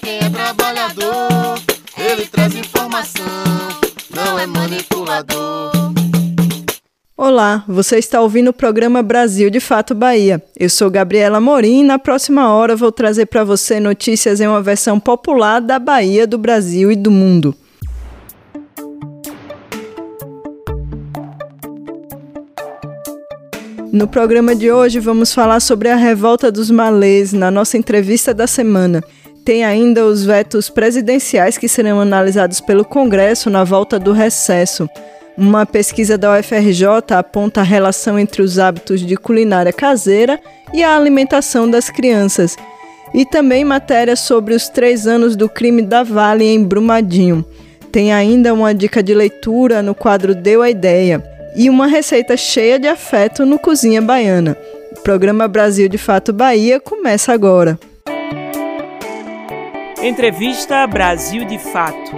quem é trabalhador, ele traz informação, não é manipulador. Olá, você está ouvindo o programa Brasil de Fato Bahia. Eu sou Gabriela Morim e na próxima hora vou trazer para você notícias em uma versão popular da Bahia, do Brasil e do mundo. No programa de hoje vamos falar sobre a revolta dos malês na nossa entrevista da semana. Tem ainda os vetos presidenciais que serão analisados pelo Congresso na volta do recesso. Uma pesquisa da UFRJ aponta a relação entre os hábitos de culinária caseira e a alimentação das crianças. E também matéria sobre os três anos do crime da Vale em Brumadinho. Tem ainda uma dica de leitura no quadro Deu a Ideia e uma receita cheia de afeto no Cozinha Baiana. O programa Brasil de Fato Bahia começa agora. Entrevista Brasil de Fato.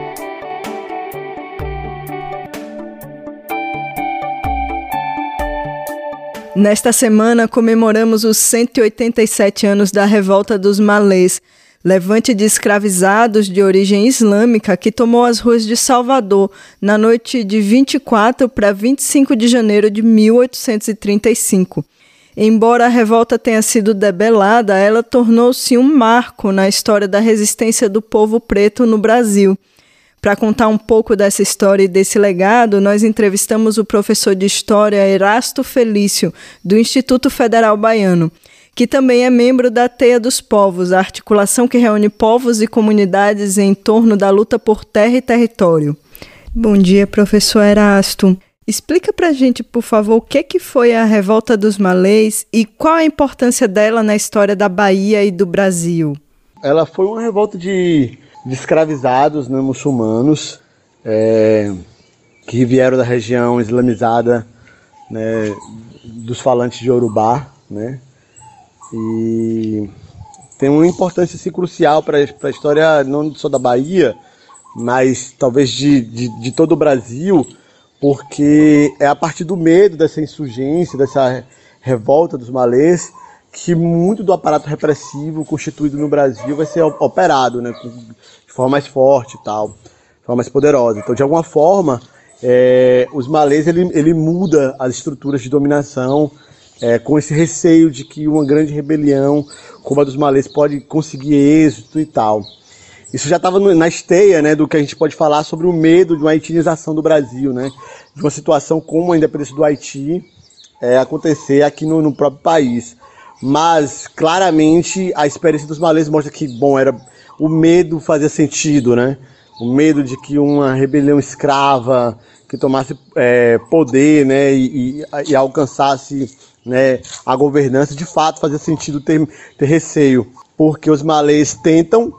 Nesta semana comemoramos os 187 anos da Revolta dos Malês, levante de escravizados de origem islâmica que tomou as ruas de Salvador na noite de 24 para 25 de janeiro de 1835. Embora a revolta tenha sido debelada, ela tornou-se um marco na história da resistência do povo preto no Brasil. Para contar um pouco dessa história e desse legado, nós entrevistamos o professor de História Erasto Felício, do Instituto Federal Baiano, que também é membro da Teia dos Povos, a articulação que reúne povos e comunidades em torno da luta por terra e território. Bom dia, professor Erasto. Explica para a gente, por favor, o que, que foi a Revolta dos Malês e qual a importância dela na história da Bahia e do Brasil. Ela foi uma revolta de de escravizados né, muçulmanos é, que vieram da região islamizada né, dos falantes de Yorubá, né? E tem uma importância assim, crucial para a história não só da Bahia, mas talvez de, de, de, todo o Brasil, porque é a partir do medo dessa insurgência, dessa revolta dos malês, que muito do aparato repressivo constituído no Brasil vai ser operado, né, de forma mais forte e tal, de forma mais poderosa. Então, de alguma forma, é, os malês ele, ele muda as estruturas de dominação é, com esse receio de que uma grande rebelião como a dos malês pode conseguir êxito e tal. Isso já estava na esteia né, do que a gente pode falar sobre o medo de uma haitianização do Brasil, né, de uma situação como a independência do Haiti é, acontecer aqui no, no próprio país. Mas claramente a experiência dos malês mostra que, bom, era o medo fazia sentido, né? O medo de que uma rebelião escrava que tomasse é, poder, né, e, e, e, alcançasse né, a governança, de fato fazia sentido ter, ter receio, porque os malês tentam,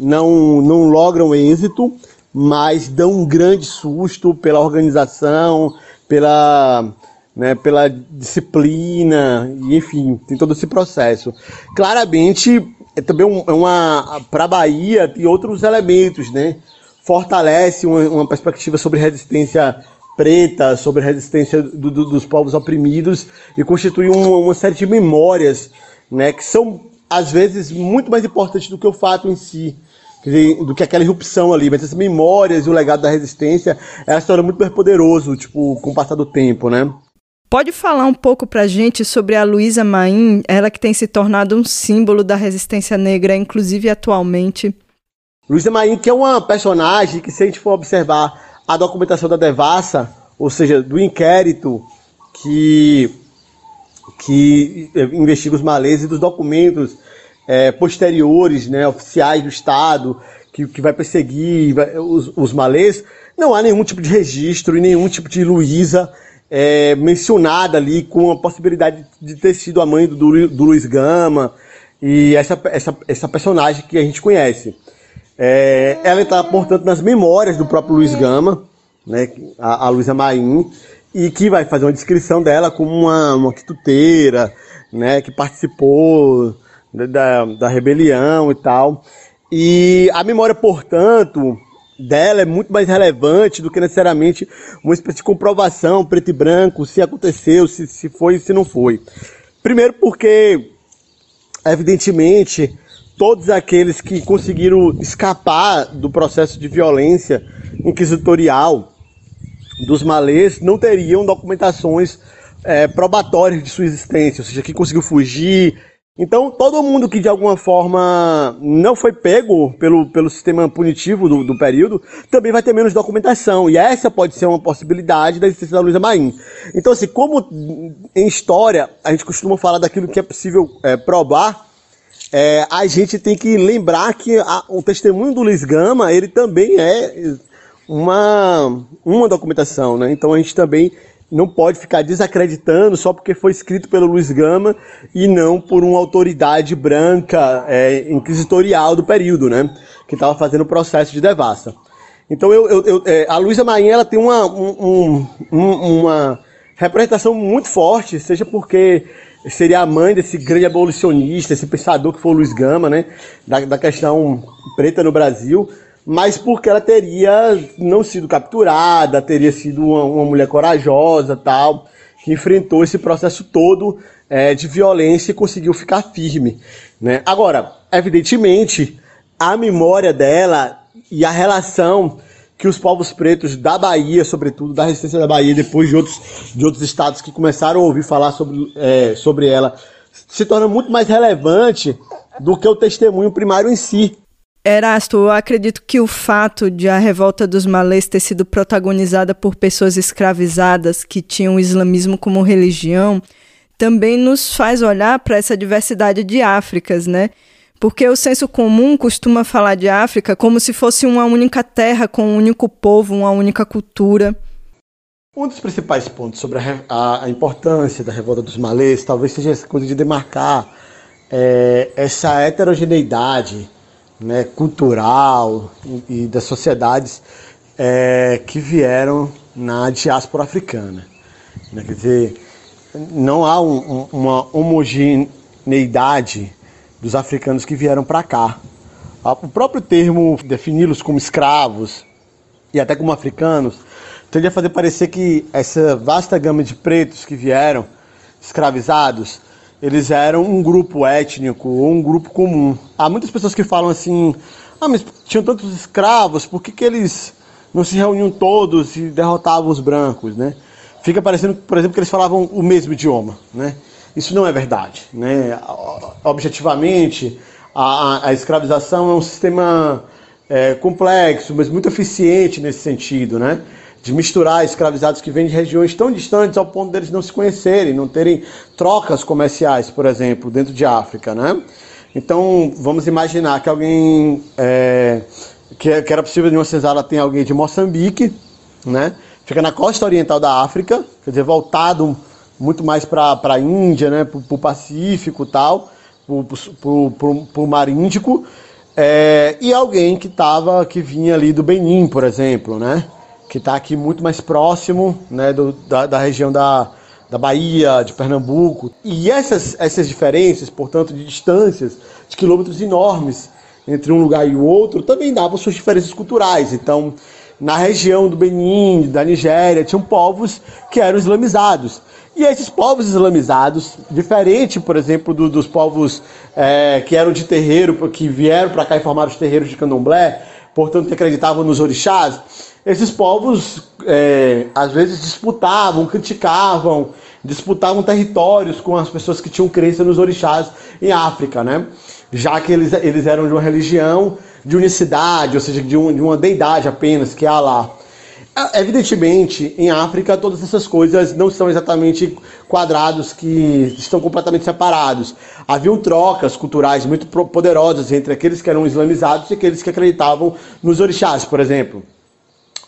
não, não logram êxito, mas dão um grande susto pela organização, pela né, pela disciplina, e enfim, tem todo esse processo. Claramente, é também é uma para a Bahia tem outros elementos, né? Fortalece uma, uma perspectiva sobre resistência preta, sobre resistência do, do, dos povos oprimidos e constitui uma, uma série de memórias, né, que são às vezes muito mais importantes do que o fato em si do que aquela irrupção ali, mas as memórias e o legado da resistência é uma história muito mais poderoso, tipo, com o passar do tempo, né? Pode falar um pouco para a gente sobre a Luísa Maim, ela que tem se tornado um símbolo da resistência negra, inclusive atualmente? Luísa Maim, que é uma personagem que, se a gente for observar a documentação da Devassa, ou seja, do inquérito que, que investiga os malês e dos documentos é, posteriores, né, oficiais do Estado, que, que vai perseguir os, os malês, não há nenhum tipo de registro e nenhum tipo de Luísa é, mencionada ali com a possibilidade de ter sido a mãe do, do Luiz Gama e essa, essa, essa personagem que a gente conhece. É, ela está, portanto, nas memórias do próprio Luiz Gama, né, a, a Luísa Maim, e que vai fazer uma descrição dela como uma, uma quituteira, né, que participou da, da rebelião e tal. E a memória, portanto, dela é muito mais relevante do que necessariamente uma espécie de comprovação preto e branco, se aconteceu, se, se foi e se não foi. Primeiro porque, evidentemente, todos aqueles que conseguiram escapar do processo de violência inquisitorial dos malês não teriam documentações é, probatórias de sua existência, ou seja, que conseguiu fugir. Então, todo mundo que de alguma forma não foi pego pelo, pelo sistema punitivo do, do período também vai ter menos documentação. E essa pode ser uma possibilidade da existência da Luísa Maim. Então, assim, como em história a gente costuma falar daquilo que é possível é, provar, é, a gente tem que lembrar que a, o testemunho do Luiz Gama, ele também é uma, uma documentação, né? Então a gente também não pode ficar desacreditando só porque foi escrito pelo Luiz Gama e não por uma autoridade branca é, inquisitorial do período, né? Que estava fazendo o processo de devassa. Então eu, eu, eu é, a Luísa Marinha ela tem uma, um, um, uma representação muito forte, seja porque seria a mãe desse grande abolicionista, esse pensador que foi o Luiz Gama, né, da, da questão preta no Brasil, mas porque ela teria não sido capturada, teria sido uma, uma mulher corajosa, tal, que enfrentou esse processo todo é, de violência e conseguiu ficar firme, né? Agora, evidentemente, a memória dela e a relação que os povos pretos da Bahia, sobretudo da resistência da Bahia, depois de outros, de outros estados que começaram a ouvir falar sobre, é, sobre ela, se torna muito mais relevante do que o testemunho primário em si. Erasto, eu acredito que o fato de a revolta dos malês ter sido protagonizada por pessoas escravizadas que tinham o islamismo como religião também nos faz olhar para essa diversidade de Áfricas, né? Porque o senso comum costuma falar de África como se fosse uma única terra com um único povo, uma única cultura. Um dos principais pontos sobre a, a, a importância da revolta dos malês talvez seja essa coisa de demarcar é, essa heterogeneidade né, cultural e, das sociedades é, que vieram na diáspora africana. Né? Quer dizer, não há um, uma homogeneidade dos africanos que vieram para cá. O próprio termo defini-los como escravos e até como africanos tende a fazer parecer que essa vasta gama de pretos que vieram escravizados, eles eram um grupo étnico ou um grupo comum. Há muitas pessoas que falam assim: ah, mas tinham tantos escravos, por que, que eles não se reuniam todos e derrotavam os brancos, né? Fica parecendo, por exemplo, que eles falavam o mesmo idioma, né? Isso não é verdade. Né? Objetivamente, a, a escravização é um sistema é, complexo, mas muito eficiente nesse sentido, né? De misturar escravizados que vêm de regiões tão distantes ao ponto deles não se conhecerem, não terem trocas comerciais, por exemplo, dentro de África, né? Então, vamos imaginar que alguém é, que, que, era possível de uma cesárea tem alguém de Moçambique, né? Fica na costa oriental da África, quer dizer, voltado muito mais para a Índia, né, para o Pacífico tal, para o Mar Índico, é, e alguém que tava, que vinha ali do Benin, por exemplo, né, que está aqui muito mais próximo né, do, da, da região da, da Bahia, de Pernambuco. E essas, essas diferenças, portanto, de distâncias, de quilômetros enormes entre um lugar e o outro, também davam suas diferenças culturais. Então, na região do Benin, da Nigéria, tinham povos que eram islamizados. E esses povos islamizados, diferente, por exemplo, do, dos povos é, que eram de terreiro, que vieram para cá e formaram os terreiros de candomblé, portanto que acreditavam nos orixás, esses povos é, às vezes disputavam, criticavam, disputavam territórios com as pessoas que tinham crença nos orixás em África, né? Já que eles, eles eram de uma religião de unicidade, ou seja, de, um, de uma deidade apenas, que é Allah. É, evidentemente, em África, todas essas coisas não são exatamente quadrados que estão completamente separados. Haviam trocas culturais muito poderosas entre aqueles que eram islamizados e aqueles que acreditavam nos orixás, por exemplo.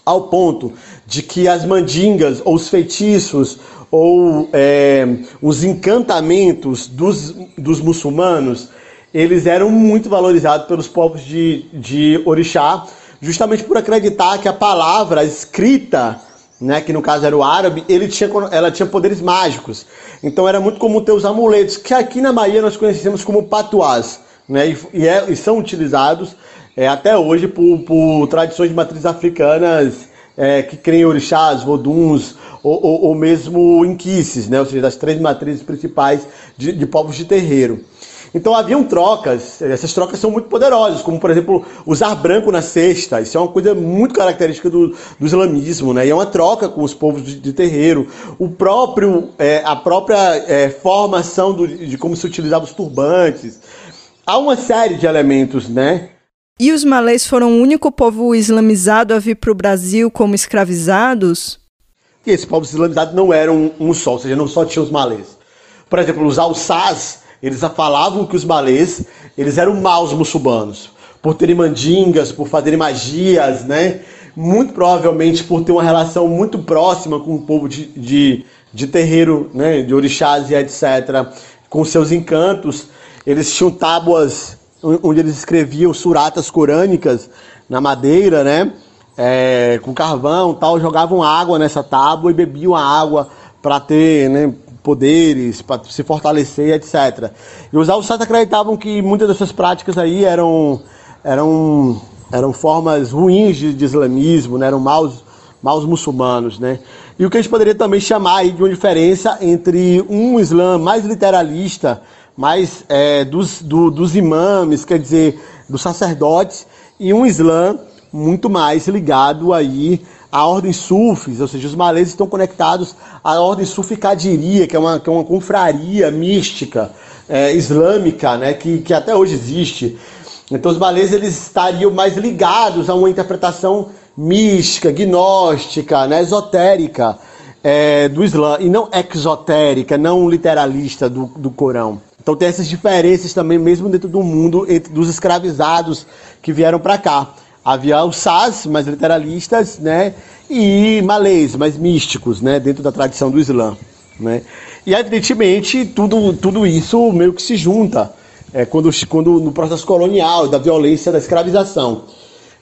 Ao ponto de que as mandingas, ou os feitiços, ou é, os encantamentos dos, dos muçulmanos, eles eram muito valorizados pelos povos de, de orixá, justamente por acreditar que a palavra escrita, né, que no caso era o árabe, ele tinha, ela tinha poderes mágicos. Então era muito comum ter os amuletos, que aqui na Bahia nós conhecemos como patuás, né, e, e, é, e são utilizados é, até hoje por, por tradições de matrizes africanas é, que creem orixás, voduns ou, ou, ou mesmo inquices, né, ou seja, das três matrizes principais de, de povos de terreiro. Então haviam trocas, essas trocas são muito poderosas, como por exemplo usar branco na cesta, isso é uma coisa muito característica do, do islamismo, né? E é uma troca com os povos de, de terreiro. O próprio, é, a própria é, formação do, de como se utilizava os turbantes. Há uma série de elementos, né? E os malês foram o único povo islamizado a vir para o Brasil como escravizados? E esses povos islamizados não eram um só, ou seja, não só tinham os malês. Por exemplo, os alçás eles falavam que os malês, eles eram maus muçulmanos, por terem mandingas, por fazerem magias, né? Muito provavelmente por ter uma relação muito próxima com o povo de, de, de terreiro, né? De orixás e etc. Com seus encantos. Eles tinham tábuas onde eles escreviam suratas corânicas na madeira, né? É, com carvão tal, jogavam água nessa tábua e bebiam a água para ter, né, poderes, para se fortalecer, etc. E os alçados acreditavam que muitas dessas práticas aí eram, eram, eram formas ruins de, de islamismo, né? eram maus, maus muçulmanos, né? E o que a gente poderia também chamar aí de uma diferença entre um Islã mais literalista, mais é, dos, do, dos imames, quer dizer, dos sacerdotes, e um Islã muito mais ligado aí a ordem sufis, ou seja, os malês estão conectados à ordem suficadiria, que é uma, que é uma confraria mística é, islâmica, né, que, que até hoje existe. Então os malês eles estariam mais ligados a uma interpretação mística, gnóstica, né, esotérica é, do Islã, e não exotérica, não literalista do, do Corão. Então tem essas diferenças também, mesmo dentro do mundo, entre dos escravizados que vieram para cá. Havia os sás, mais literalistas, né? E malês, mais místicos, né? Dentro da tradição do Islã, né? E evidentemente tudo, tudo isso meio que se junta é, quando, quando no processo colonial, da violência, da escravização.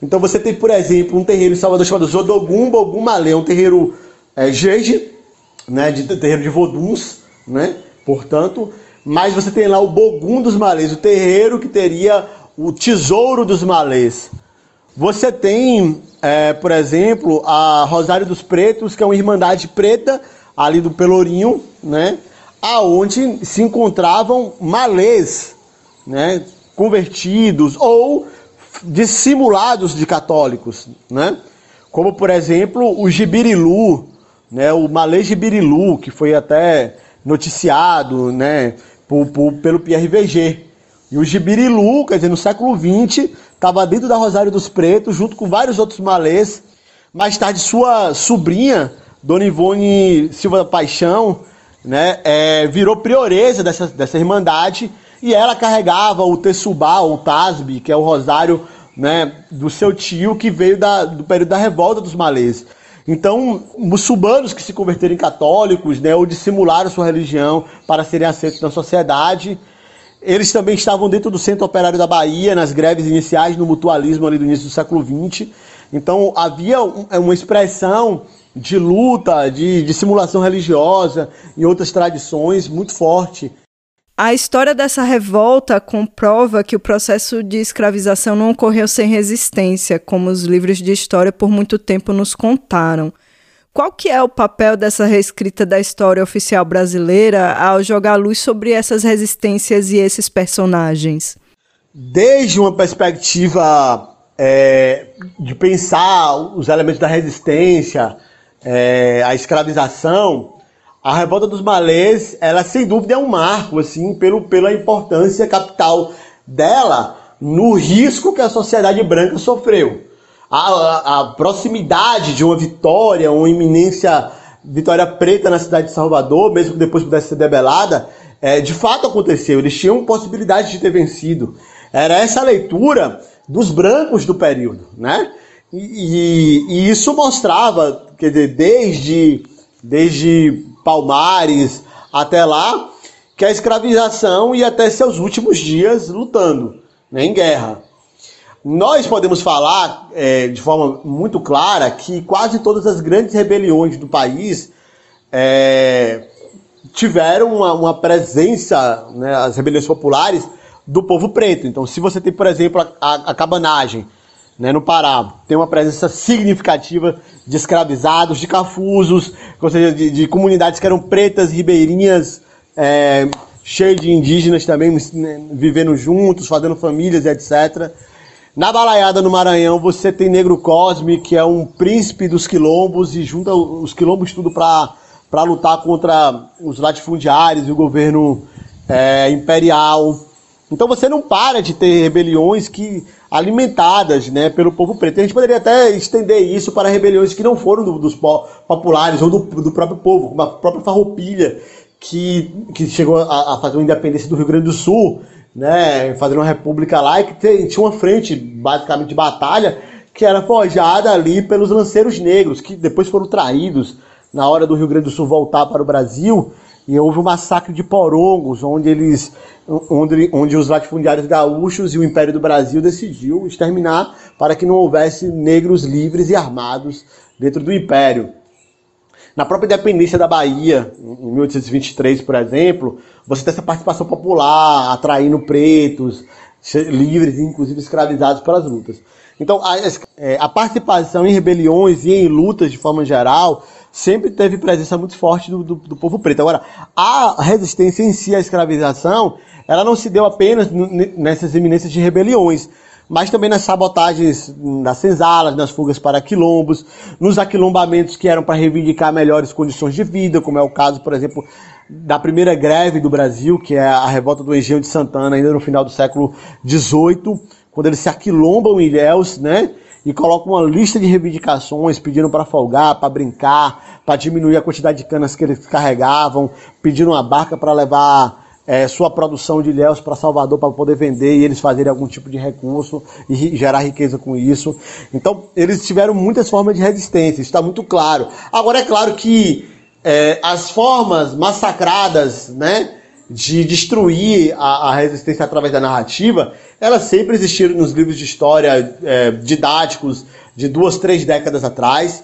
Então você tem, por exemplo, um terreiro em Salvador chamado Zodogum Bogum Malê, um terreiro é, jeje, né? De terreiro de voduns, né? Portanto, mas você tem lá o Bogum dos Malês, o terreiro que teria o tesouro dos malês. Você tem, é, por exemplo, a Rosário dos Pretos, que é uma irmandade preta ali do Pelourinho, né? Aonde se encontravam malês, né? Convertidos ou dissimulados de católicos, né? Como, por exemplo, o Gibirilu, né? O malê Gibirilu, que foi até noticiado, né? Por, por, pelo Pierre VG. E o Gibirilu, quer dizer, no século XX, estava dentro da Rosário dos Pretos, junto com vários outros malês. Mais tarde, sua sobrinha, Dona Ivone Silva Paixão, né, é, virou prioresa dessa, dessa irmandade e ela carregava o Tessubá, ou Tasbi, que é o rosário né, do seu tio que veio da, do período da revolta dos malês. Então, muçulmanos que se converteram em católicos, né, ou dissimularam sua religião para serem aceitos na sociedade, eles também estavam dentro do Centro Operário da Bahia, nas greves iniciais, no mutualismo ali do início do século XX. Então havia é uma expressão de luta, de, de simulação religiosa e outras tradições muito forte. A história dessa revolta comprova que o processo de escravização não ocorreu sem resistência, como os livros de história por muito tempo nos contaram. Qual que é o papel dessa reescrita da história oficial brasileira ao jogar luz sobre essas resistências e esses personagens? Desde uma perspectiva é, de pensar os elementos da resistência, é, a escravização, a revolta dos malês, ela sem dúvida é um marco, assim, pelo, pela importância capital dela no risco que a sociedade branca sofreu a, a, proximidade de uma vitória, uma iminência vitória preta na cidade de Salvador, mesmo que depois pudesse ser debelada, é, de fato aconteceu. Eles tinham possibilidade de ter vencido. Era essa leitura dos brancos do período, né? E, e, e isso mostrava, dizer, desde, desde Palmares até lá, que a escravização ia até seus últimos dias lutando né, em guerra. Nós podemos falar é, de forma muito clara que quase todas as grandes rebeliões do país é, tiveram uma, uma presença, né, as rebeliões populares, do povo preto. Então, se você tem, por exemplo, a, a, a cabanagem né, no Pará, tem uma presença significativa de escravizados, de cafusos, ou seja, de, de comunidades que eram pretas, ribeirinhas, é, cheias de indígenas também né, vivendo juntos, fazendo famílias, etc. Na Balaiada, no Maranhão, você tem Negro Cosme, que é um príncipe dos quilombos e junta os quilombos tudo para lutar contra os latifundiários e o governo é, imperial. Então você não para de ter rebeliões que alimentadas né, pelo povo preto. A gente poderia até estender isso para rebeliões que não foram do, dos populares ou do, do, próprio povo, como a própria Farroupilha, que, que chegou a, a, fazer uma independência do Rio Grande do Sul, né, fazendo uma república lá, e que tinha uma frente basicamente de batalha que era forjada ali pelos lanceiros negros, que depois foram traídos na hora do Rio Grande do Sul voltar para o Brasil e houve um massacre de porongos, onde eles, onde, onde os latifundiários gaúchos e o Império do Brasil decidiu exterminar para que não houvesse negros livres e armados dentro do Império. Na própria independência da Bahia, em 1823, por exemplo, você tem essa participação popular, atraindo pretos, livres e inclusive escravizados pelas lutas. Então, a, é, a participação em rebeliões e em lutas de forma geral sempre teve presença muito forte do, do, do, povo preto. Agora, a resistência em si à escravização, ela não se deu apenas nessas eminências de rebeliões, mas também nas sabotagens das senzalas, nas fugas para quilombos, nos aquilombamentos que eram para reivindicar melhores condições de vida, como é o caso, por exemplo, da primeira greve do Brasil, que é a revolta do Engenho de Santana, ainda no final do século XVIII, quando eles se aquilombam em Ilhéus, né? E coloca uma lista de reivindicações pedindo para folgar, para brincar, para diminuir a quantidade de canas que eles carregavam, pedindo uma barca para levar é, sua produção de ilhéus para Salvador para poder vender e eles fazerem algum tipo de recurso e gerar riqueza com isso. Então, eles tiveram muitas formas de resistência, está muito claro. Agora, é claro que é, as formas massacradas, né? De destruir a, a, resistência através da narrativa, elas sempre existiram nos livros de história é, didáticos de duas, três décadas atrás.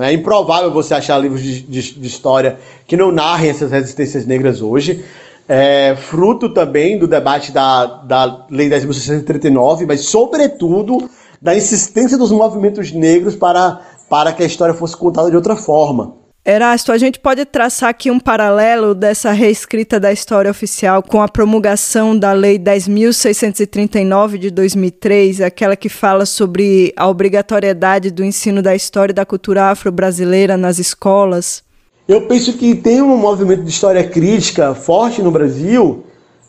É improvável você achar livros de, de, de história que não narrem essas resistências negras hoje. É, fruto também do debate da, da Lei 10.639, mas sobretudo da insistência dos movimentos negros para, para que a história fosse contada de outra forma. Erasto, a gente pode traçar aqui um paralelo dessa reescrita da história oficial com a promulgação da Lei 10.639 de 2003, aquela que fala sobre a obrigatoriedade do ensino da história e da cultura afro-brasileira nas escolas? Eu penso que tem um movimento de história crítica forte no Brasil,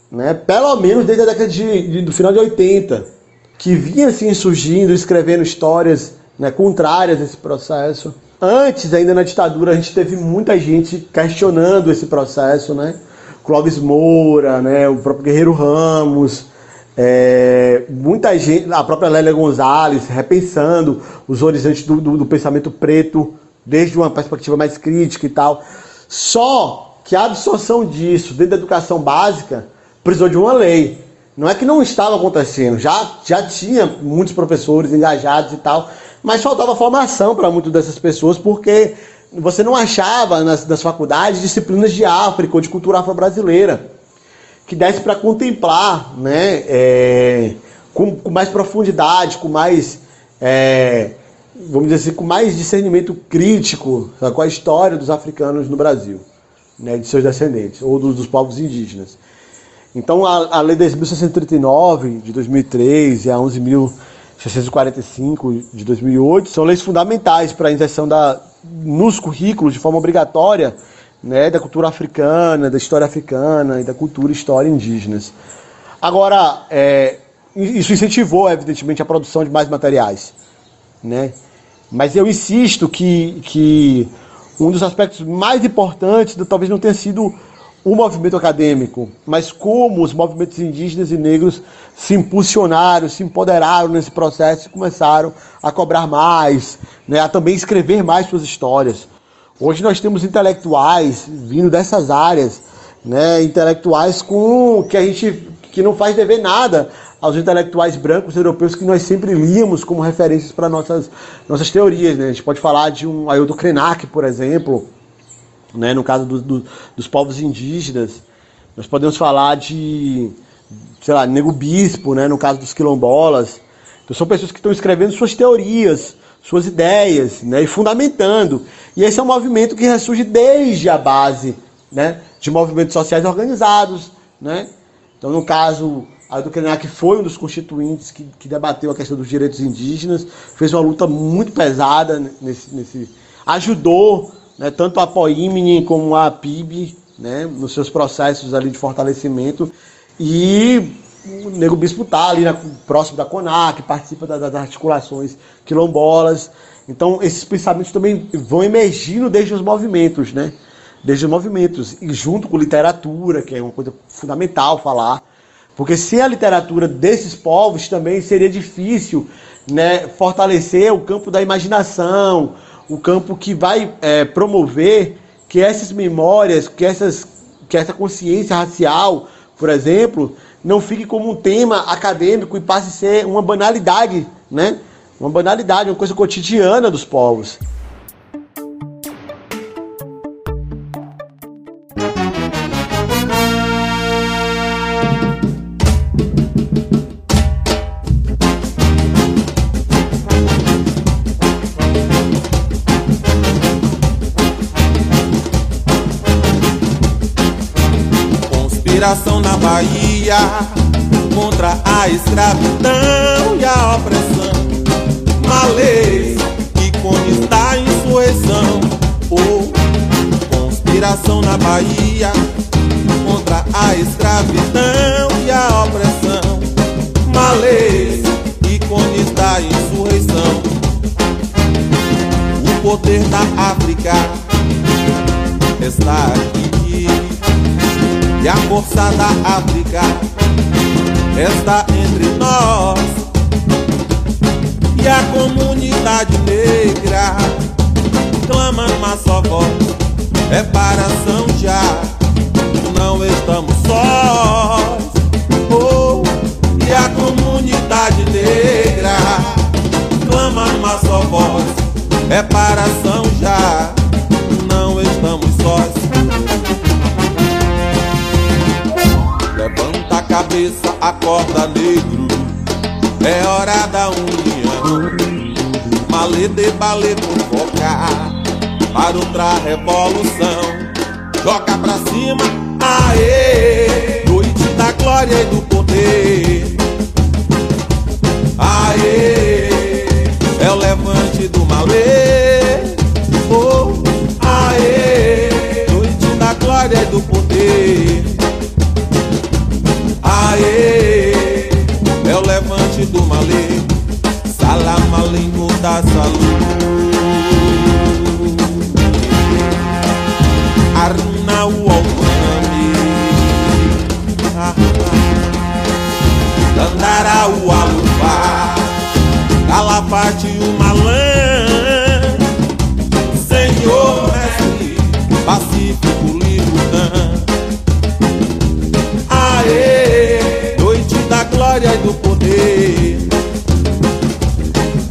né, pelo menos desde a década de, de do final de 80, que vinha assim surgindo, escrevendo histórias né, contrárias a esse processo. Antes, ainda na ditadura, a gente teve muita gente questionando esse processo, né? Clóvis Moura, né? o próprio Guerreiro Ramos, é, muita gente, a própria Lélia Gonzalez, repensando os horizontes do, do, do, pensamento preto, desde uma perspectiva mais crítica e tal. Só que a absorção disso dentro da educação básica precisou de uma lei. Não é que não estava acontecendo, já, já tinha muitos professores engajados e tal, mas faltava formação para muitas dessas pessoas, porque você não achava nas, nas faculdades disciplinas de África ou de cultura afro-brasileira que desse para contemplar né, é, com, com, mais profundidade, com mais, é, vamos dizer assim, com mais discernimento crítico com a história dos africanos no Brasil, né, de seus descendentes, ou dos, dos povos indígenas. Então a, a Lei 10.639 de 2003 e a 11.000 645 de 2008 são leis fundamentais para a inserção da, nos currículos de forma obrigatória né, da cultura africana, da história africana e da cultura e história indígenas. Agora, é, isso incentivou, evidentemente, a produção de mais materiais. Né? Mas eu insisto que, que um dos aspectos mais importantes talvez não tenha sido o movimento acadêmico, mas como os movimentos indígenas e negros se impulsionaram, se empoderaram nesse processo e começaram a cobrar mais, né, a também escrever mais suas histórias. Hoje nós temos intelectuais vindo dessas áreas né, intelectuais com que a gente que não faz dever nada aos intelectuais brancos europeus que nós sempre líamos como referências para nossas, nossas teorias. Né? A gente pode falar de um Ailton Krenak, por exemplo, né, no caso do, do, dos povos indígenas. Nós podemos falar de, sei lá, Nego Bispo, né, no caso dos quilombolas. Então são pessoas que estão escrevendo suas teorias, suas ideias, né, e fundamentando. E esse é um movimento que ressurge desde a base né, de movimentos sociais organizados. Né? Então, no caso, a do Krenak foi um dos constituintes que, que, debateu a questão dos direitos indígenas, fez uma luta muito pesada nesse. nesse ajudou né, tanto a Poimini como a PIB né, nos seus processos ali de fortalecimento. E o Nego Bispo está ali na, próximo da CONAC, participa da, das articulações quilombolas. Então, esses pensamentos também vão emergindo desde os movimentos, né? Desde os movimentos, e junto com literatura, que é uma coisa fundamental falar. Porque sem a literatura desses povos também seria difícil né, fortalecer o campo da imaginação, o campo que vai é, promover que essas memórias, que, essas, que essa consciência racial, por exemplo, não fique como um tema acadêmico e passe a ser uma banalidade, né? Uma banalidade, uma coisa cotidiana dos povos. Conspiração na Bahia contra a escravidão e a opressão. Malês consta a insurreição. Oh, conspiração na Bahia contra a escravidão e a opressão. Malês que consta a insurreição. O poder da África está aqui e a força da África está entre nós. E a comunidade negra clama uma só voz. É para São Já não estamos sós. Oh, e a comunidade negra clama uma só voz. É para São Já cabeça, acorda negro. É hora da união. Malê de balê convocar para outra revolução. Joga pra cima, aê! Noite da glória e do poder. Aê! É o levante do malê. Oh, aê! Noite da glória e do poder. Aê, é o levante do malê, salamalingo da saúde. Aruna o almami, Dandara o alufá, Calafate o malã, Senhor mestre, pacífico livro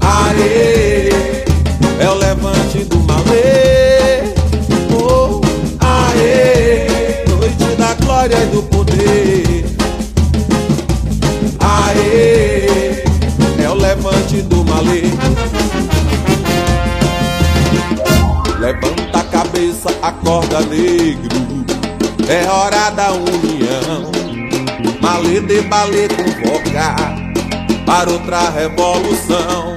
Aê, é o levante do malê. Oh, aê, noite da glória e do poder. Aê, é o levante do malê. Levanta a cabeça, acorda negro. É hora da união Malê de balê convocar para outra revolução.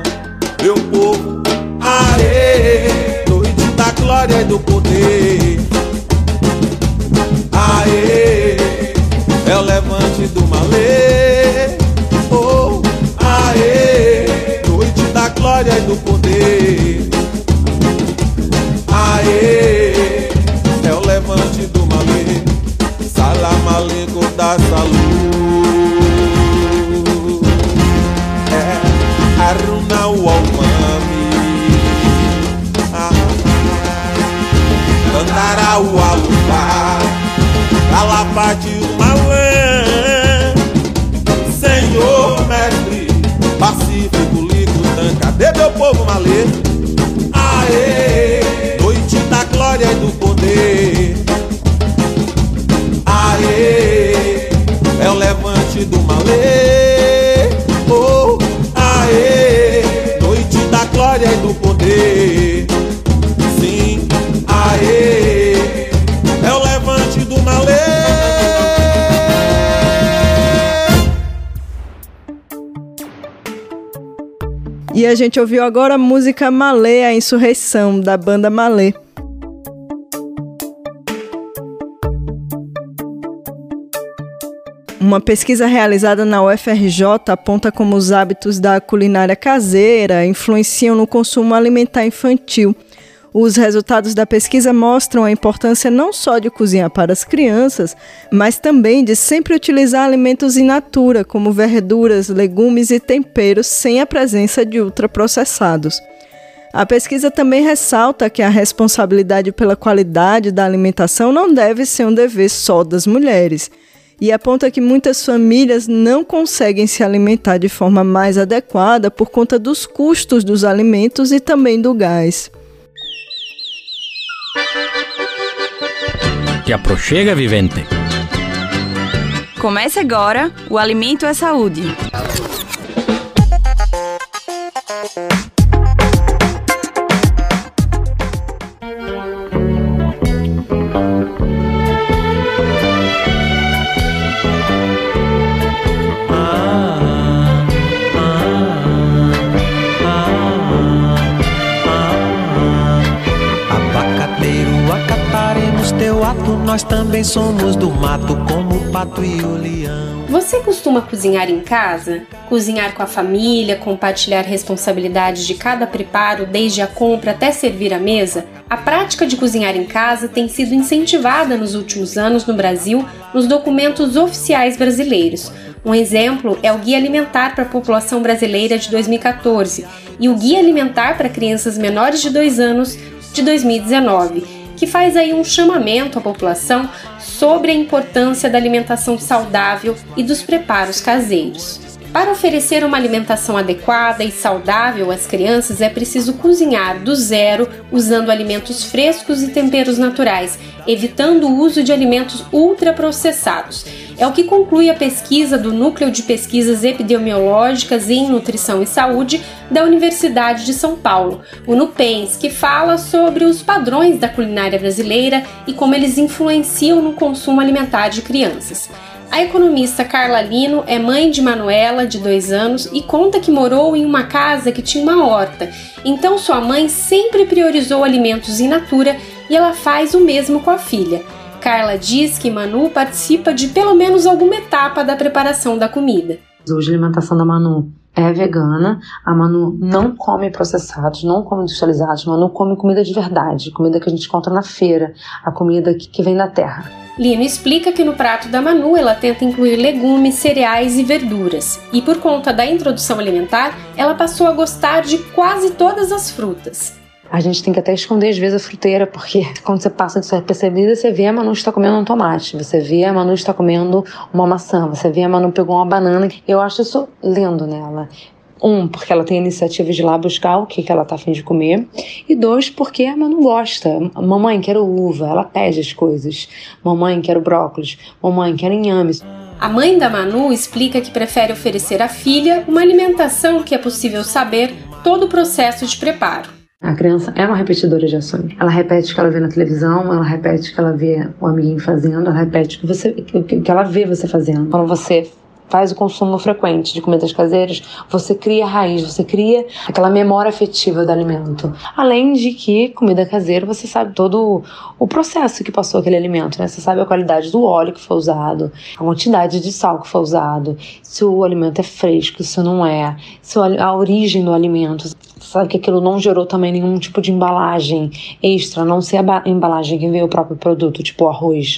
Meu povo, aê, noite da glória e do poder. Aê, é o levante do malê. Oh, aê, noite da glória e do poder. Aê, é o levante do malê. Salam aleikum da saúde Andara o alufá Calafate o malé Senhor mestre Pacífico, lico, Cadê meu povo malê? Aê Noite da glória e do poder. Aê É o levante do malê Oh, aê Noite da glória e do poder E a gente ouviu agora a música Malê, a insurreição, da banda Malê. Uma pesquisa realizada na UFRJ aponta como os hábitos da culinária caseira influenciam no consumo alimentar infantil. Os resultados da pesquisa mostram a importância não só de cozinhar para as crianças, mas também de sempre utilizar alimentos in natura, como verduras, legumes e temperos, sem a presença de ultraprocessados. A pesquisa também ressalta que a responsabilidade pela qualidade da alimentação não deve ser um dever só das mulheres e aponta que muitas famílias não conseguem se alimentar de forma mais adequada por conta dos custos dos alimentos e também do gás. Te aproxega, vivente. Comece agora o Alimento é Saúde. Somos do mato, como o pato e o leão. Você costuma cozinhar em casa? Cozinhar com a família, compartilhar responsabilidades de cada preparo, desde a compra até servir a mesa? A prática de cozinhar em casa tem sido incentivada nos últimos anos no Brasil nos documentos oficiais brasileiros. Um exemplo é o Guia Alimentar para a População Brasileira de 2014 e o Guia Alimentar para Crianças Menores de 2 anos de 2019 que faz aí um chamamento à população sobre a importância da alimentação saudável e dos preparos caseiros. Para oferecer uma alimentação adequada e saudável às crianças, é preciso cozinhar do zero usando alimentos frescos e temperos naturais, evitando o uso de alimentos ultraprocessados. É o que conclui a pesquisa do Núcleo de Pesquisas Epidemiológicas em Nutrição e Saúde da Universidade de São Paulo, o NUPENS, que fala sobre os padrões da culinária brasileira e como eles influenciam no consumo alimentar de crianças. A economista Carla Lino é mãe de Manuela, de dois anos, e conta que morou em uma casa que tinha uma horta. Então sua mãe sempre priorizou alimentos in natura e ela faz o mesmo com a filha. Carla diz que Manu participa de pelo menos alguma etapa da preparação da comida. Hoje a alimentação da Manu é vegana, a Manu não come processados, não come industrializados, a Manu come comida de verdade, comida que a gente encontra na feira, a comida que, vem da terra. Lino explica que no prato da Manu ela tenta incluir legumes, cereais e verduras, e por conta da introdução alimentar, ela passou a gostar de quase todas as frutas. A gente tem que até esconder às vezes a fruteira, porque quando você passa de percebida, você vê a Manu está comendo um tomate, você vê a Manu está comendo uma maçã, você vê a Manu pegou uma banana. Eu acho isso lindo nela. Um, porque ela tem a iniciativa de ir lá buscar o que, que ela tá afim de comer. E dois, porque a Manu gosta. Mamãe, quero uva. Ela pede as coisas. Mamãe, quero brócolis. Mamãe, quero inhames. A mãe da Manu explica que prefere oferecer à filha uma alimentação que é possível saber todo o processo de preparo. A criança é uma repetidora de ações. Ela repete o que ela vê na televisão, ela repete o que ela vê o amiguinho fazendo, ela repete o que, você, o que ela vê você fazendo. Quando você faz o consumo frequente de comidas caseiras, você cria raiz, você cria aquela memória afetiva do alimento. Além de que comida caseira, você sabe todo o processo que passou aquele alimento, né? Você sabe a qualidade do óleo que foi usado, a quantidade de sal que foi usado, se o alimento é fresco, se não é, se a origem do alimento sabe que aquilo não gerou também nenhum tipo de embalagem extra, não ser a embalagem que veio o próprio produto, tipo arroz.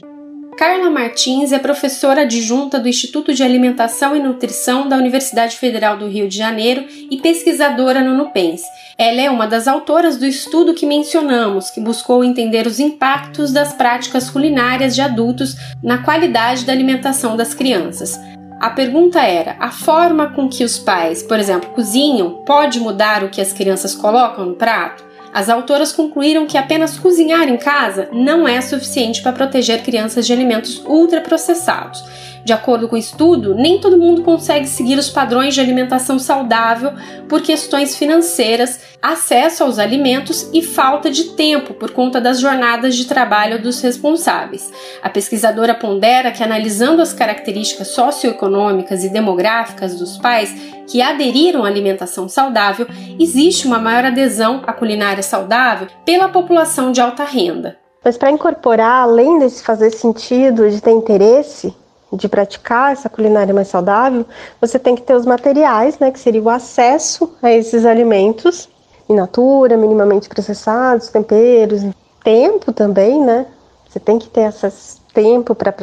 Carla Martins é professora adjunta do Instituto de Alimentação e Nutrição da Universidade Federal do Rio de Janeiro e pesquisadora no NUPENS. Ela é uma das autoras do estudo que mencionamos, que buscou entender os impactos das práticas culinárias de adultos na qualidade da alimentação das crianças. A pergunta era: a forma com que os pais, por exemplo, cozinham, pode mudar o que as crianças colocam no prato? As autoras concluíram que apenas cozinhar em casa não é suficiente para proteger crianças de alimentos ultraprocessados. De acordo com o estudo, nem todo mundo consegue seguir os padrões de alimentação saudável por questões financeiras, acesso aos alimentos e falta de tempo por conta das jornadas de trabalho dos responsáveis. A pesquisadora pondera que, analisando as características socioeconômicas e demográficas dos pais que aderiram à alimentação saudável, existe uma maior adesão à culinária saudável pela população de alta renda. Mas para incorporar, além desse fazer sentido, de ter interesse, de praticar essa culinária mais saudável, você tem que ter os materiais, né, que seria o acesso a esses alimentos in natura, minimamente processados, temperos, tempo também, né? Você tem que ter esse tempo para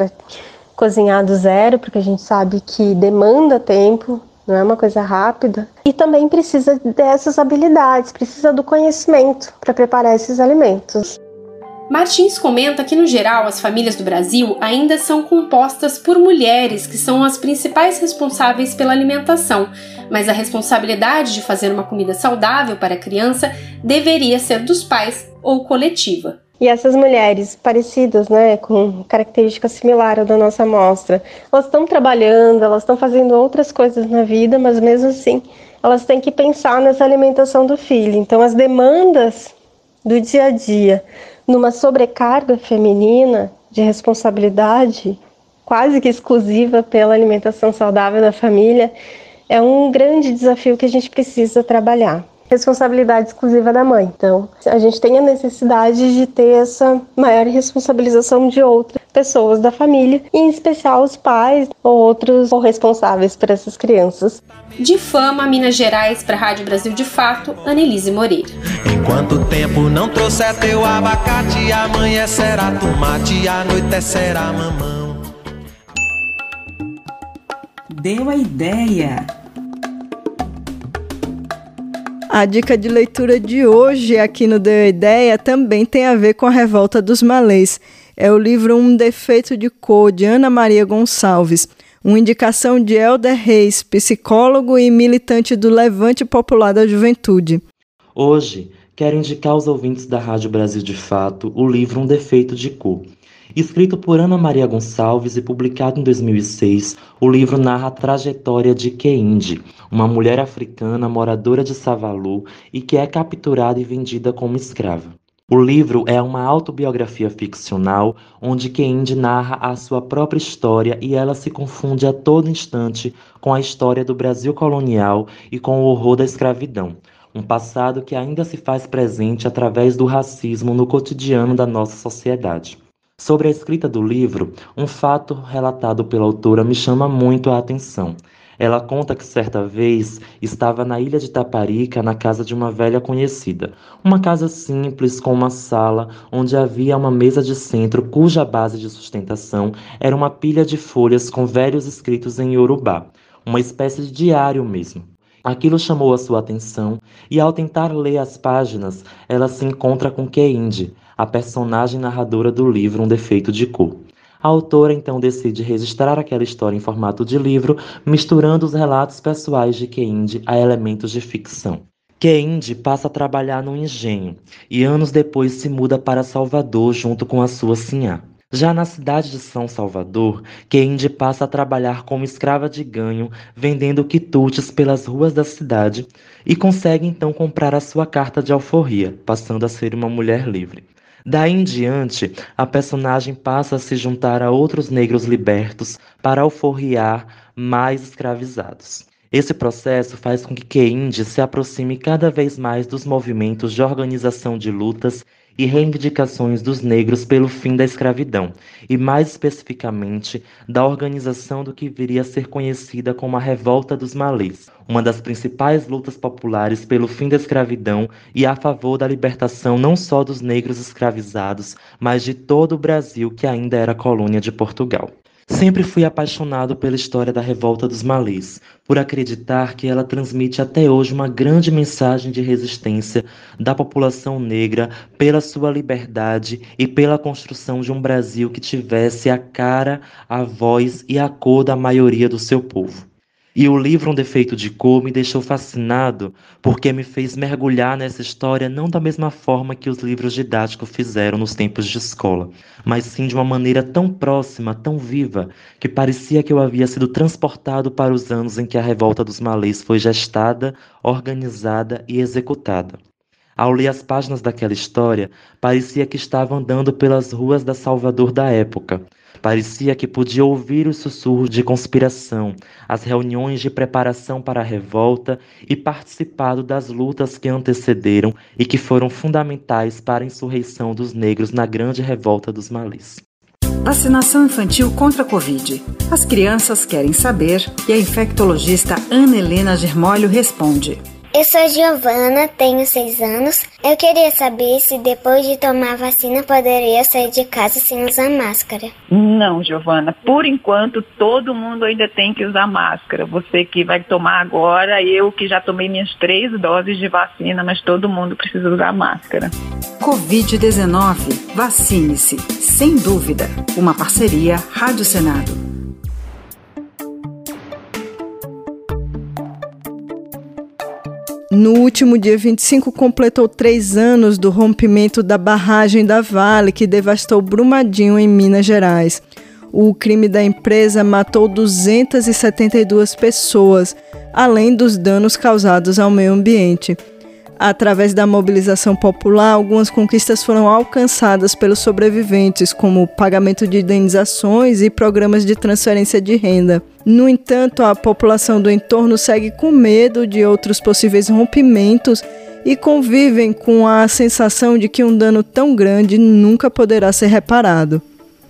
cozinhar do zero, porque a gente sabe que demanda tempo, não é uma coisa rápida. E também precisa dessas habilidades, precisa do conhecimento para preparar esses alimentos. Martins comenta que, no geral, as famílias do Brasil ainda são compostas por mulheres que são as principais responsáveis pela alimentação, mas a responsabilidade de fazer uma comida saudável para a criança deveria ser dos pais ou coletiva. E essas mulheres parecidas, né, com características similares à da nossa amostra, elas estão trabalhando, elas estão fazendo outras coisas na vida, mas mesmo assim, elas têm que pensar nessa alimentação do filho. Então, as demandas do dia a dia numa sobrecarga feminina de responsabilidade quase que exclusiva pela alimentação saudável da família, é um grande desafio que a gente precisa trabalhar. Responsabilidade exclusiva da mãe. Então, a gente tem a necessidade de ter essa maior responsabilização de outras pessoas da família, em especial os pais ou outros responsáveis por essas crianças. De Fama, Minas Gerais, para a Rádio Brasil de Fato, Anelise Moreira. Enquanto o tempo não trouxer teu abacate, amanhã será tomate, anoitecerá mamão. Deu a ideia. A dica de leitura de hoje aqui no Deu Ideia também tem a ver com a revolta dos malês. É o livro Um Defeito de Cor, de Ana Maria Gonçalves. Uma indicação de Helder Reis, psicólogo e militante do Levante Popular da Juventude. Hoje, quero indicar aos ouvintes da Rádio Brasil de Fato o livro Um Defeito de Cor. Escrito por Ana Maria Gonçalves e publicado em 2006, o livro narra a trajetória de Keinde, uma mulher africana moradora de Savalu e que é capturada e vendida como escrava. O livro é uma autobiografia ficcional onde Keinde narra a sua própria história e ela se confunde a todo instante com a história do Brasil colonial e com o horror da escravidão, um passado que ainda se faz presente através do racismo no cotidiano da nossa sociedade. Sobre a escrita do livro, um fato relatado pela autora me chama muito a atenção. Ela conta que certa vez estava na ilha de Taparica, na casa de uma velha conhecida. Uma casa simples, com uma sala onde havia uma mesa de centro cuja base de sustentação era uma pilha de folhas com velhos escritos em Yorubá, uma espécie de diário mesmo. Aquilo chamou a sua atenção e, ao tentar ler as páginas, ela se encontra com Keinde, a personagem narradora do livro Um Defeito de Cor. A autora então decide registrar aquela história em formato de livro, misturando os relatos pessoais de Keinde a elementos de ficção. Keinde passa a trabalhar no engenho e anos depois se muda para Salvador junto com a sua sinhá. Já na cidade de São Salvador, Keinde passa a trabalhar como escrava de ganho, vendendo quitutes pelas ruas da cidade e consegue então comprar a sua carta de alforria, passando a ser uma mulher livre. Daí em diante, a personagem passa a se juntar a outros negros libertos para alforriar mais escravizados. Esse processo faz com que Keinde se aproxime cada vez mais dos movimentos de organização de lutas e reivindicações dos negros pelo fim da escravidão, e mais especificamente da organização do que viria a ser conhecida como a Revolta dos Malês, uma das principais lutas populares pelo fim da escravidão e a favor da libertação não só dos negros escravizados, mas de todo o Brasil que ainda era colônia de Portugal. Sempre fui apaixonado pela história da revolta dos malês, por acreditar que ela transmite até hoje uma grande mensagem de resistência da população negra pela sua liberdade e pela construção de um Brasil que tivesse a cara, a voz e a cor da maioria do seu povo. E o livro Um Defeito de Cor me deixou fascinado porque me fez mergulhar nessa história não da mesma forma que os livros didáticos fizeram nos tempos de escola, mas sim de uma maneira tão próxima, tão viva, que parecia que eu havia sido transportado para os anos em que a revolta dos malês foi gestada, organizada e executada. Ao ler as páginas daquela história, parecia que estava andando pelas ruas da Salvador da época Parecia que podia ouvir os sussurros de conspiração, as reuniões de preparação para a revolta e participado das lutas que antecederam e que foram fundamentais para a insurreição dos negros na grande revolta dos malês. Vacinação infantil contra a Covid. As crianças querem saber e a infectologista Ana Helena Germólio responde. Eu sou Giovana, tenho 6 anos. Eu queria saber se depois de tomar a vacina poderia sair de casa sem usar máscara. Não, Giovana. Por enquanto, todo mundo ainda tem que usar máscara. Você que vai tomar agora, eu que já tomei minhas três doses de vacina, mas todo mundo precisa usar máscara. Covid-19. Vacine-se. Sem dúvida. Uma parceria Rádio Senado. No último dia 25, completou três anos do rompimento da barragem da Vale, que devastou Brumadinho, em Minas Gerais. O crime da empresa matou 272 pessoas, além dos danos causados ao meio ambiente. Através da mobilização popular, algumas conquistas foram alcançadas pelos sobreviventes, como pagamento de indenizações e programas de transferência de renda. No entanto, a população do entorno segue com medo de outros possíveis rompimentos e convivem com a sensação de que um dano tão grande nunca poderá ser reparado.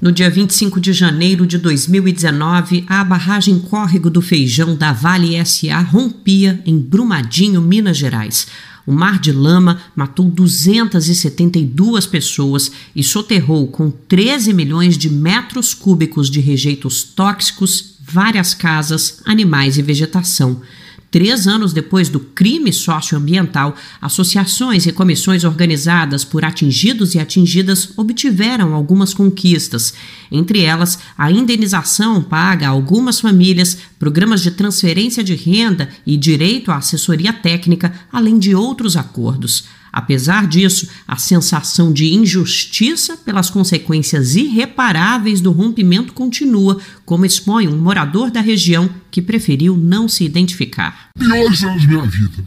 No dia 25 de janeiro de 2019, a barragem Córrego do Feijão da Vale SA rompia em Brumadinho, Minas Gerais. O mar de lama matou 272 pessoas e soterrou com 13 milhões de metros cúbicos de rejeitos tóxicos várias casas, animais e vegetação. Três anos depois do crime socioambiental, associações e comissões organizadas por atingidos e atingidas obtiveram algumas conquistas, entre elas a indenização paga a algumas famílias, programas de transferência de renda e direito à assessoria técnica, além de outros acordos. Apesar disso, a sensação de injustiça pelas consequências irreparáveis do rompimento continua, como expõe um morador da região que preferiu não se identificar. Piores anos da minha vida.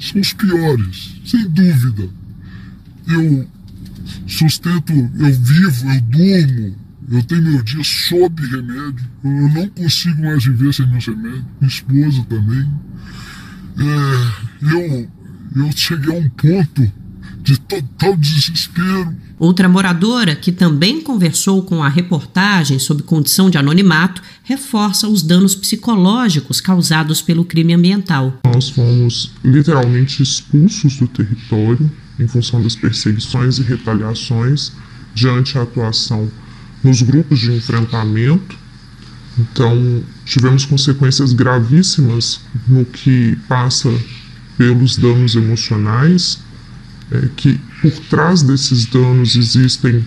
São os piores, sem dúvida. Eu sustento, eu vivo, eu durmo, eu tenho meu dia sob remédio. Eu não consigo mais viver sem meus remédios. Minha esposa também. É, eu eu cheguei a um ponto de total desespero. Outra moradora, que também conversou com a reportagem sob condição de anonimato, reforça os danos psicológicos causados pelo crime ambiental. Nós fomos literalmente expulsos do território em função das perseguições e retaliações diante a atuação nos grupos de enfrentamento. Então, tivemos consequências gravíssimas no que passa pelos danos emocionais, é, que por trás desses danos existem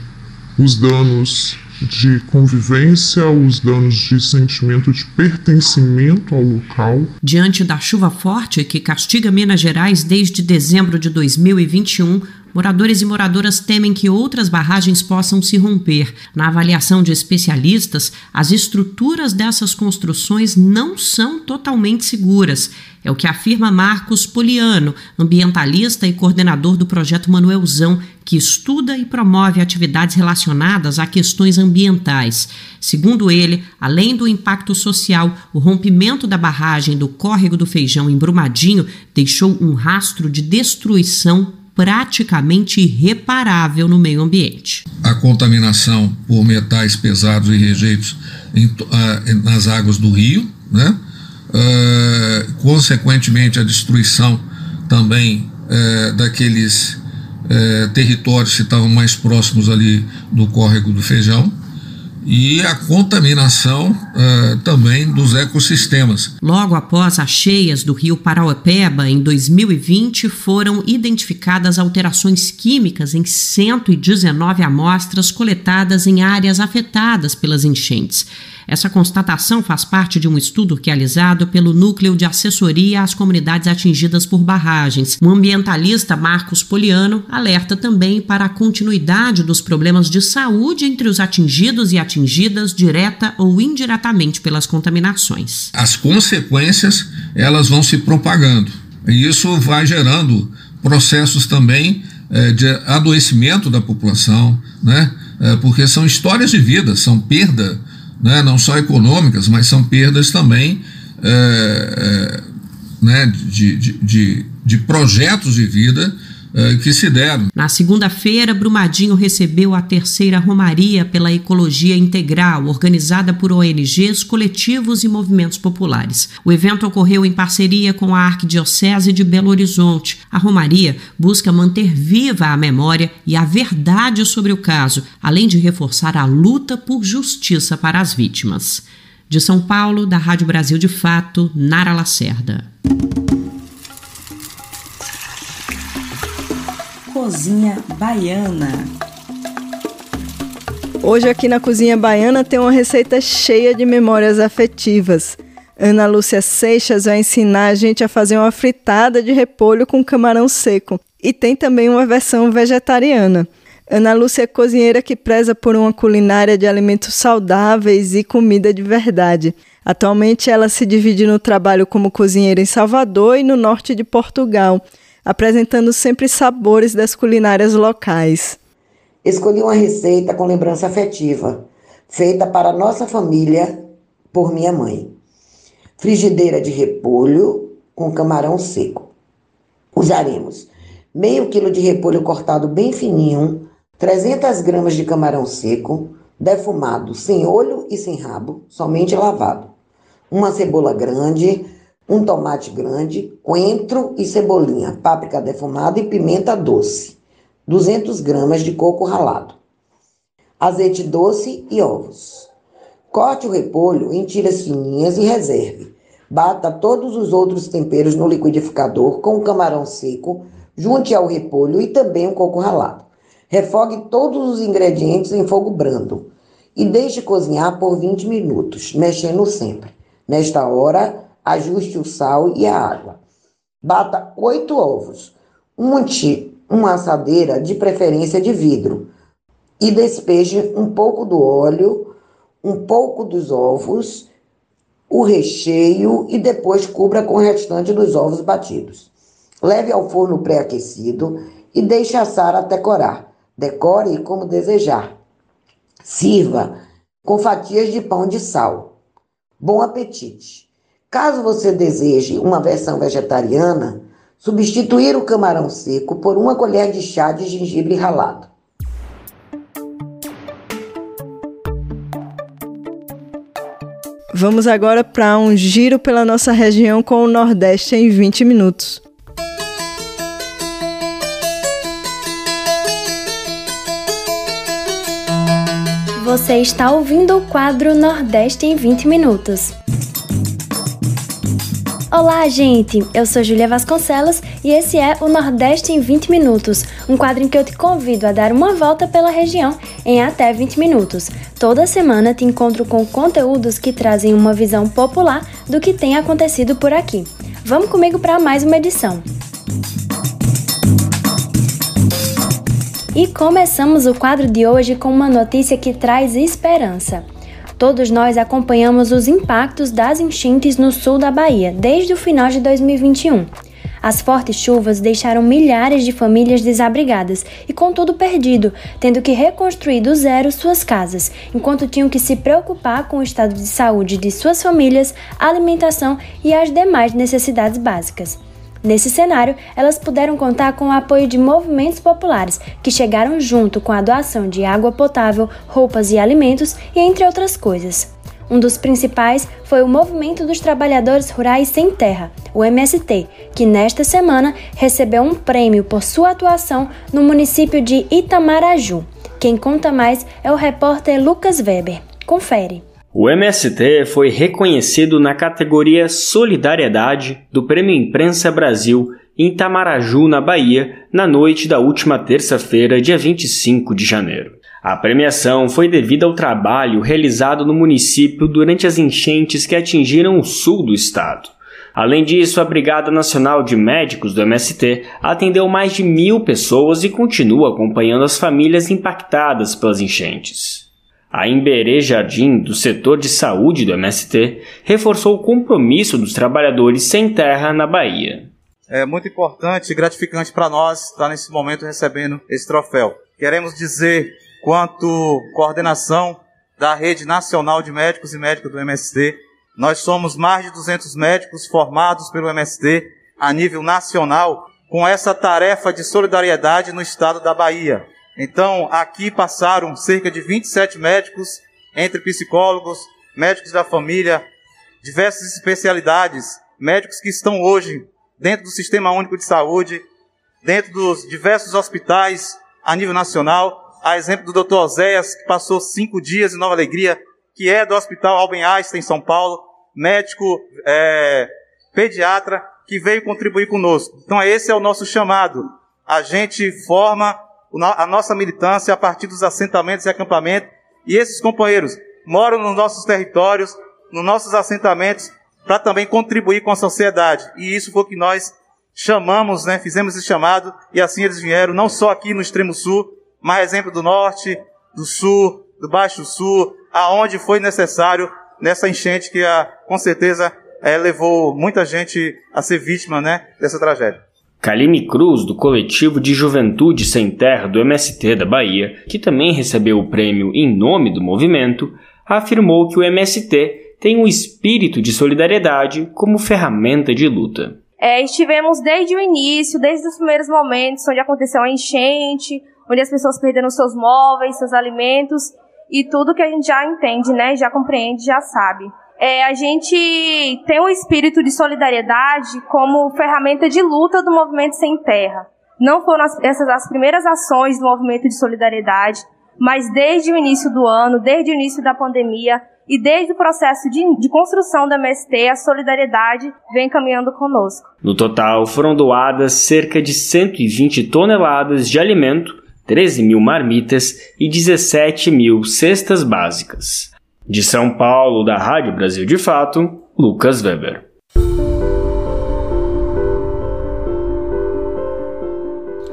os danos de convivência, os danos de sentimento de pertencimento ao local. Diante da chuva forte que castiga Minas Gerais desde dezembro de 2021, moradores e moradoras temem que outras barragens possam se romper. Na avaliação de especialistas, as estruturas dessas construções não são totalmente seguras. É o que afirma Marcos Poliano, ambientalista e coordenador do projeto Manuelzão, que estuda e promove atividades relacionadas a questões ambientais. Segundo ele, além do impacto social, o rompimento da barragem do Córrego do Feijão em Brumadinho deixou um rastro de destruição praticamente irreparável no meio ambiente. A contaminação por metais pesados e rejeitos em, uh, nas águas do rio, né? Uh, consequentemente, a destruição também uh, daqueles uh, territórios que estavam mais próximos ali do córrego do Feijão e a contaminação uh, também dos ecossistemas. Logo após as cheias do rio Parauapeba, em 2020, foram identificadas alterações químicas em 119 amostras coletadas em áreas afetadas pelas enchentes. Essa constatação faz parte de um estudo realizado pelo Núcleo de Assessoria às Comunidades Atingidas por Barragens. O ambientalista Marcos Poliano alerta também para a continuidade dos problemas de saúde entre os atingidos e atingidas direta ou indiretamente pelas contaminações. As consequências, elas vão se propagando. E isso vai gerando processos também eh, de adoecimento da população, né? Eh, porque são histórias de vida, são perda né, não só econômicas, mas são perdas também é, é, né, de, de, de, de projetos de vida é, que se deram. Na segunda-feira, Brumadinho recebeu a terceira Romaria pela Ecologia Integral, organizada por ONGs, coletivos e movimentos populares. O evento ocorreu em parceria com a Arquidiocese de Belo Horizonte. A Romaria busca manter viva a memória e a verdade sobre o caso, além de reforçar a luta por justiça para as vítimas. De São Paulo, da Rádio Brasil de Fato, Nara Lacerda. Cozinha Baiana. Hoje aqui na Cozinha Baiana tem uma receita cheia de memórias afetivas. Ana Lúcia Seixas vai ensinar a gente a fazer uma fritada de repolho com camarão seco. E tem também uma versão vegetariana. Ana Lúcia é cozinheira que preza por uma culinária de alimentos saudáveis e comida de verdade. Atualmente ela se divide no trabalho como cozinheira em Salvador e no norte de Portugal apresentando sempre sabores das culinárias locais. Escolhi uma receita com lembrança afetiva, feita para nossa família por minha mãe. Frigideira de repolho com camarão seco. Usaremos meio quilo de repolho cortado bem fininho, 300 gramas de camarão seco, defumado, sem olho e sem rabo, somente lavado. Uma cebola grande, um tomate grande, coentro e cebolinha, páprica defumada e pimenta doce, 200 gramas de coco ralado, azeite doce e ovos. Corte o repolho em tiras fininhas e reserve. Bata todos os outros temperos no liquidificador com o camarão seco, junte ao repolho e também o coco ralado. Refogue todos os ingredientes em fogo brando e deixe cozinhar por 20 minutos, mexendo sempre. Nesta hora, ajuste o sal e a água. Bata oito ovos, unte uma assadeira de preferência de vidro e despeje um pouco do óleo, um pouco dos ovos, o recheio e depois cubra com o restante dos ovos batidos. Leve ao forno pré-aquecido e deixe assar até corar. Decore como desejar. Sirva com fatias de pão de sal. Bom apetite! Caso você deseje uma versão vegetariana, substituir o camarão seco por uma colher de chá de gengibre ralado. Vamos agora para um giro pela nossa região com o Nordeste em 20 minutos. Você está ouvindo o quadro Nordeste em 20 minutos. Olá, gente! Eu sou Julia Vasconcelos e esse é o Nordeste em 20 Minutos, um quadro em que eu te convido a dar uma volta pela região em até 20 minutos. Toda semana te encontro com conteúdos que trazem uma visão popular do que tem acontecido por aqui. Vamos comigo para mais uma edição. E começamos o quadro de hoje com uma notícia que traz esperança. Todos nós acompanhamos os impactos das enchentes no sul da Bahia desde o final de 2021. As fortes chuvas deixaram milhares de famílias desabrigadas e com tudo perdido, tendo que reconstruir do zero suas casas, enquanto tinham que se preocupar com o estado de saúde de suas famílias, alimentação e as demais necessidades básicas. Nesse cenário, elas puderam contar com o apoio de movimentos populares, que chegaram junto com a doação de água potável, roupas e alimentos, e entre outras coisas. Um dos principais foi o Movimento dos Trabalhadores Rurais Sem Terra, o MST, que nesta semana recebeu um prêmio por sua atuação no município de Itamaraju. Quem conta mais é o repórter Lucas Weber. Confere. O MST foi reconhecido na categoria Solidariedade do Prêmio Imprensa Brasil em Itamaraju, na Bahia, na noite da última terça-feira, dia 25 de janeiro. A premiação foi devida ao trabalho realizado no município durante as enchentes que atingiram o sul do estado. Além disso, a Brigada Nacional de Médicos do MST atendeu mais de mil pessoas e continua acompanhando as famílias impactadas pelas enchentes. A Imberê Jardim, do setor de saúde do MST, reforçou o compromisso dos trabalhadores sem terra na Bahia. É muito importante e gratificante para nós estar nesse momento recebendo esse troféu. Queremos dizer quanto coordenação da Rede Nacional de Médicos e Médicas do MST. Nós somos mais de 200 médicos formados pelo MST a nível nacional com essa tarefa de solidariedade no estado da Bahia. Então, aqui passaram cerca de 27 médicos, entre psicólogos, médicos da família, diversas especialidades, médicos que estão hoje dentro do Sistema Único de Saúde, dentro dos diversos hospitais a nível nacional, a exemplo do Dr. Oséias, que passou cinco dias em Nova Alegria, que é do Hospital Albert Einstein, em São Paulo, médico é, pediatra, que veio contribuir conosco. Então, esse é o nosso chamado. A gente forma a nossa militância a partir dos assentamentos e acampamentos, e esses companheiros moram nos nossos territórios, nos nossos assentamentos, para também contribuir com a sociedade. E isso foi o que nós chamamos, né, fizemos esse chamado, e assim eles vieram, não só aqui no extremo sul, mais exemplo do norte, do sul, do baixo sul, aonde foi necessário nessa enchente que a, com certeza é, levou muita gente a ser vítima né, dessa tragédia. Kalime Cruz, do coletivo de Juventude Sem Terra do MST da Bahia, que também recebeu o prêmio em nome do movimento, afirmou que o MST tem um espírito de solidariedade como ferramenta de luta. É, estivemos desde o início, desde os primeiros momentos onde aconteceu a enchente, onde as pessoas perderam seus móveis, seus alimentos e tudo que a gente já entende, né, já compreende, já sabe. É, a gente tem o um espírito de solidariedade como ferramenta de luta do movimento sem terra. Não foram as, essas as primeiras ações do movimento de solidariedade, mas desde o início do ano, desde o início da pandemia e desde o processo de, de construção da MST, a solidariedade vem caminhando conosco. No total, foram doadas cerca de 120 toneladas de alimento 13 mil marmitas e 17 mil cestas básicas. De São Paulo, da Rádio Brasil de Fato, Lucas Weber.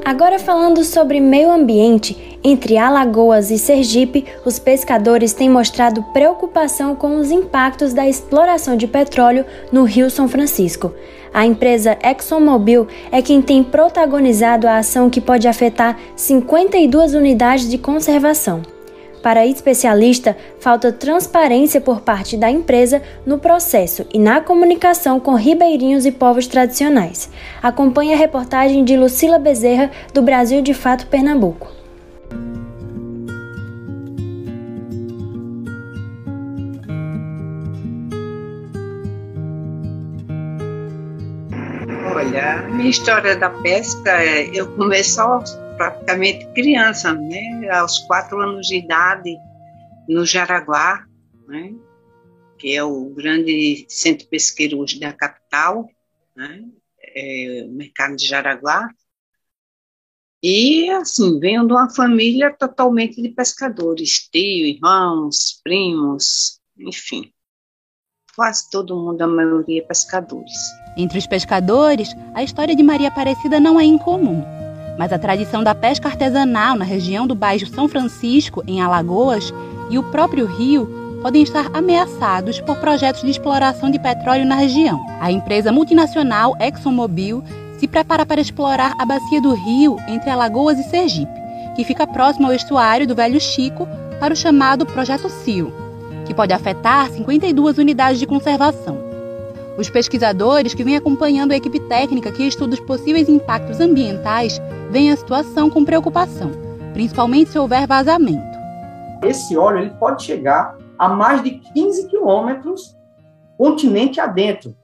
Agora falando sobre meio ambiente, entre Alagoas e Sergipe, os pescadores têm mostrado preocupação com os impactos da exploração de petróleo no Rio São Francisco. A empresa ExxonMobil é quem tem protagonizado a ação que pode afetar 52 unidades de conservação. Para especialista, falta transparência por parte da empresa no processo e na comunicação com ribeirinhos e povos tradicionais. Acompanhe a reportagem de Lucila Bezerra, do Brasil de Fato Pernambuco. Olha, minha história da pesca, eu comecei só praticamente criança, né? Aos quatro anos de idade, no Jaraguá, né? Que é o grande centro pesqueiro hoje da capital, né? É o mercado de Jaraguá. E, assim, venho de uma família totalmente de pescadores, tio, irmãos, primos, enfim. Quase todo mundo, a maioria, é pescadores. Entre os pescadores, a história de Maria Aparecida não é incomum. Mas a tradição da pesca artesanal na região do Baixo São Francisco, em Alagoas, e o próprio rio podem estar ameaçados por projetos de exploração de petróleo na região. A empresa multinacional ExxonMobil se prepara para explorar a bacia do rio entre Alagoas e Sergipe, que fica próximo ao estuário do Velho Chico, para o chamado Projeto CIO, que pode afetar 52 unidades de conservação. Os pesquisadores que vêm acompanhando a equipe técnica que estuda os possíveis impactos ambientais veem a situação com preocupação, principalmente se houver vazamento. Esse óleo ele pode chegar a mais de 15 quilômetros continente adentro,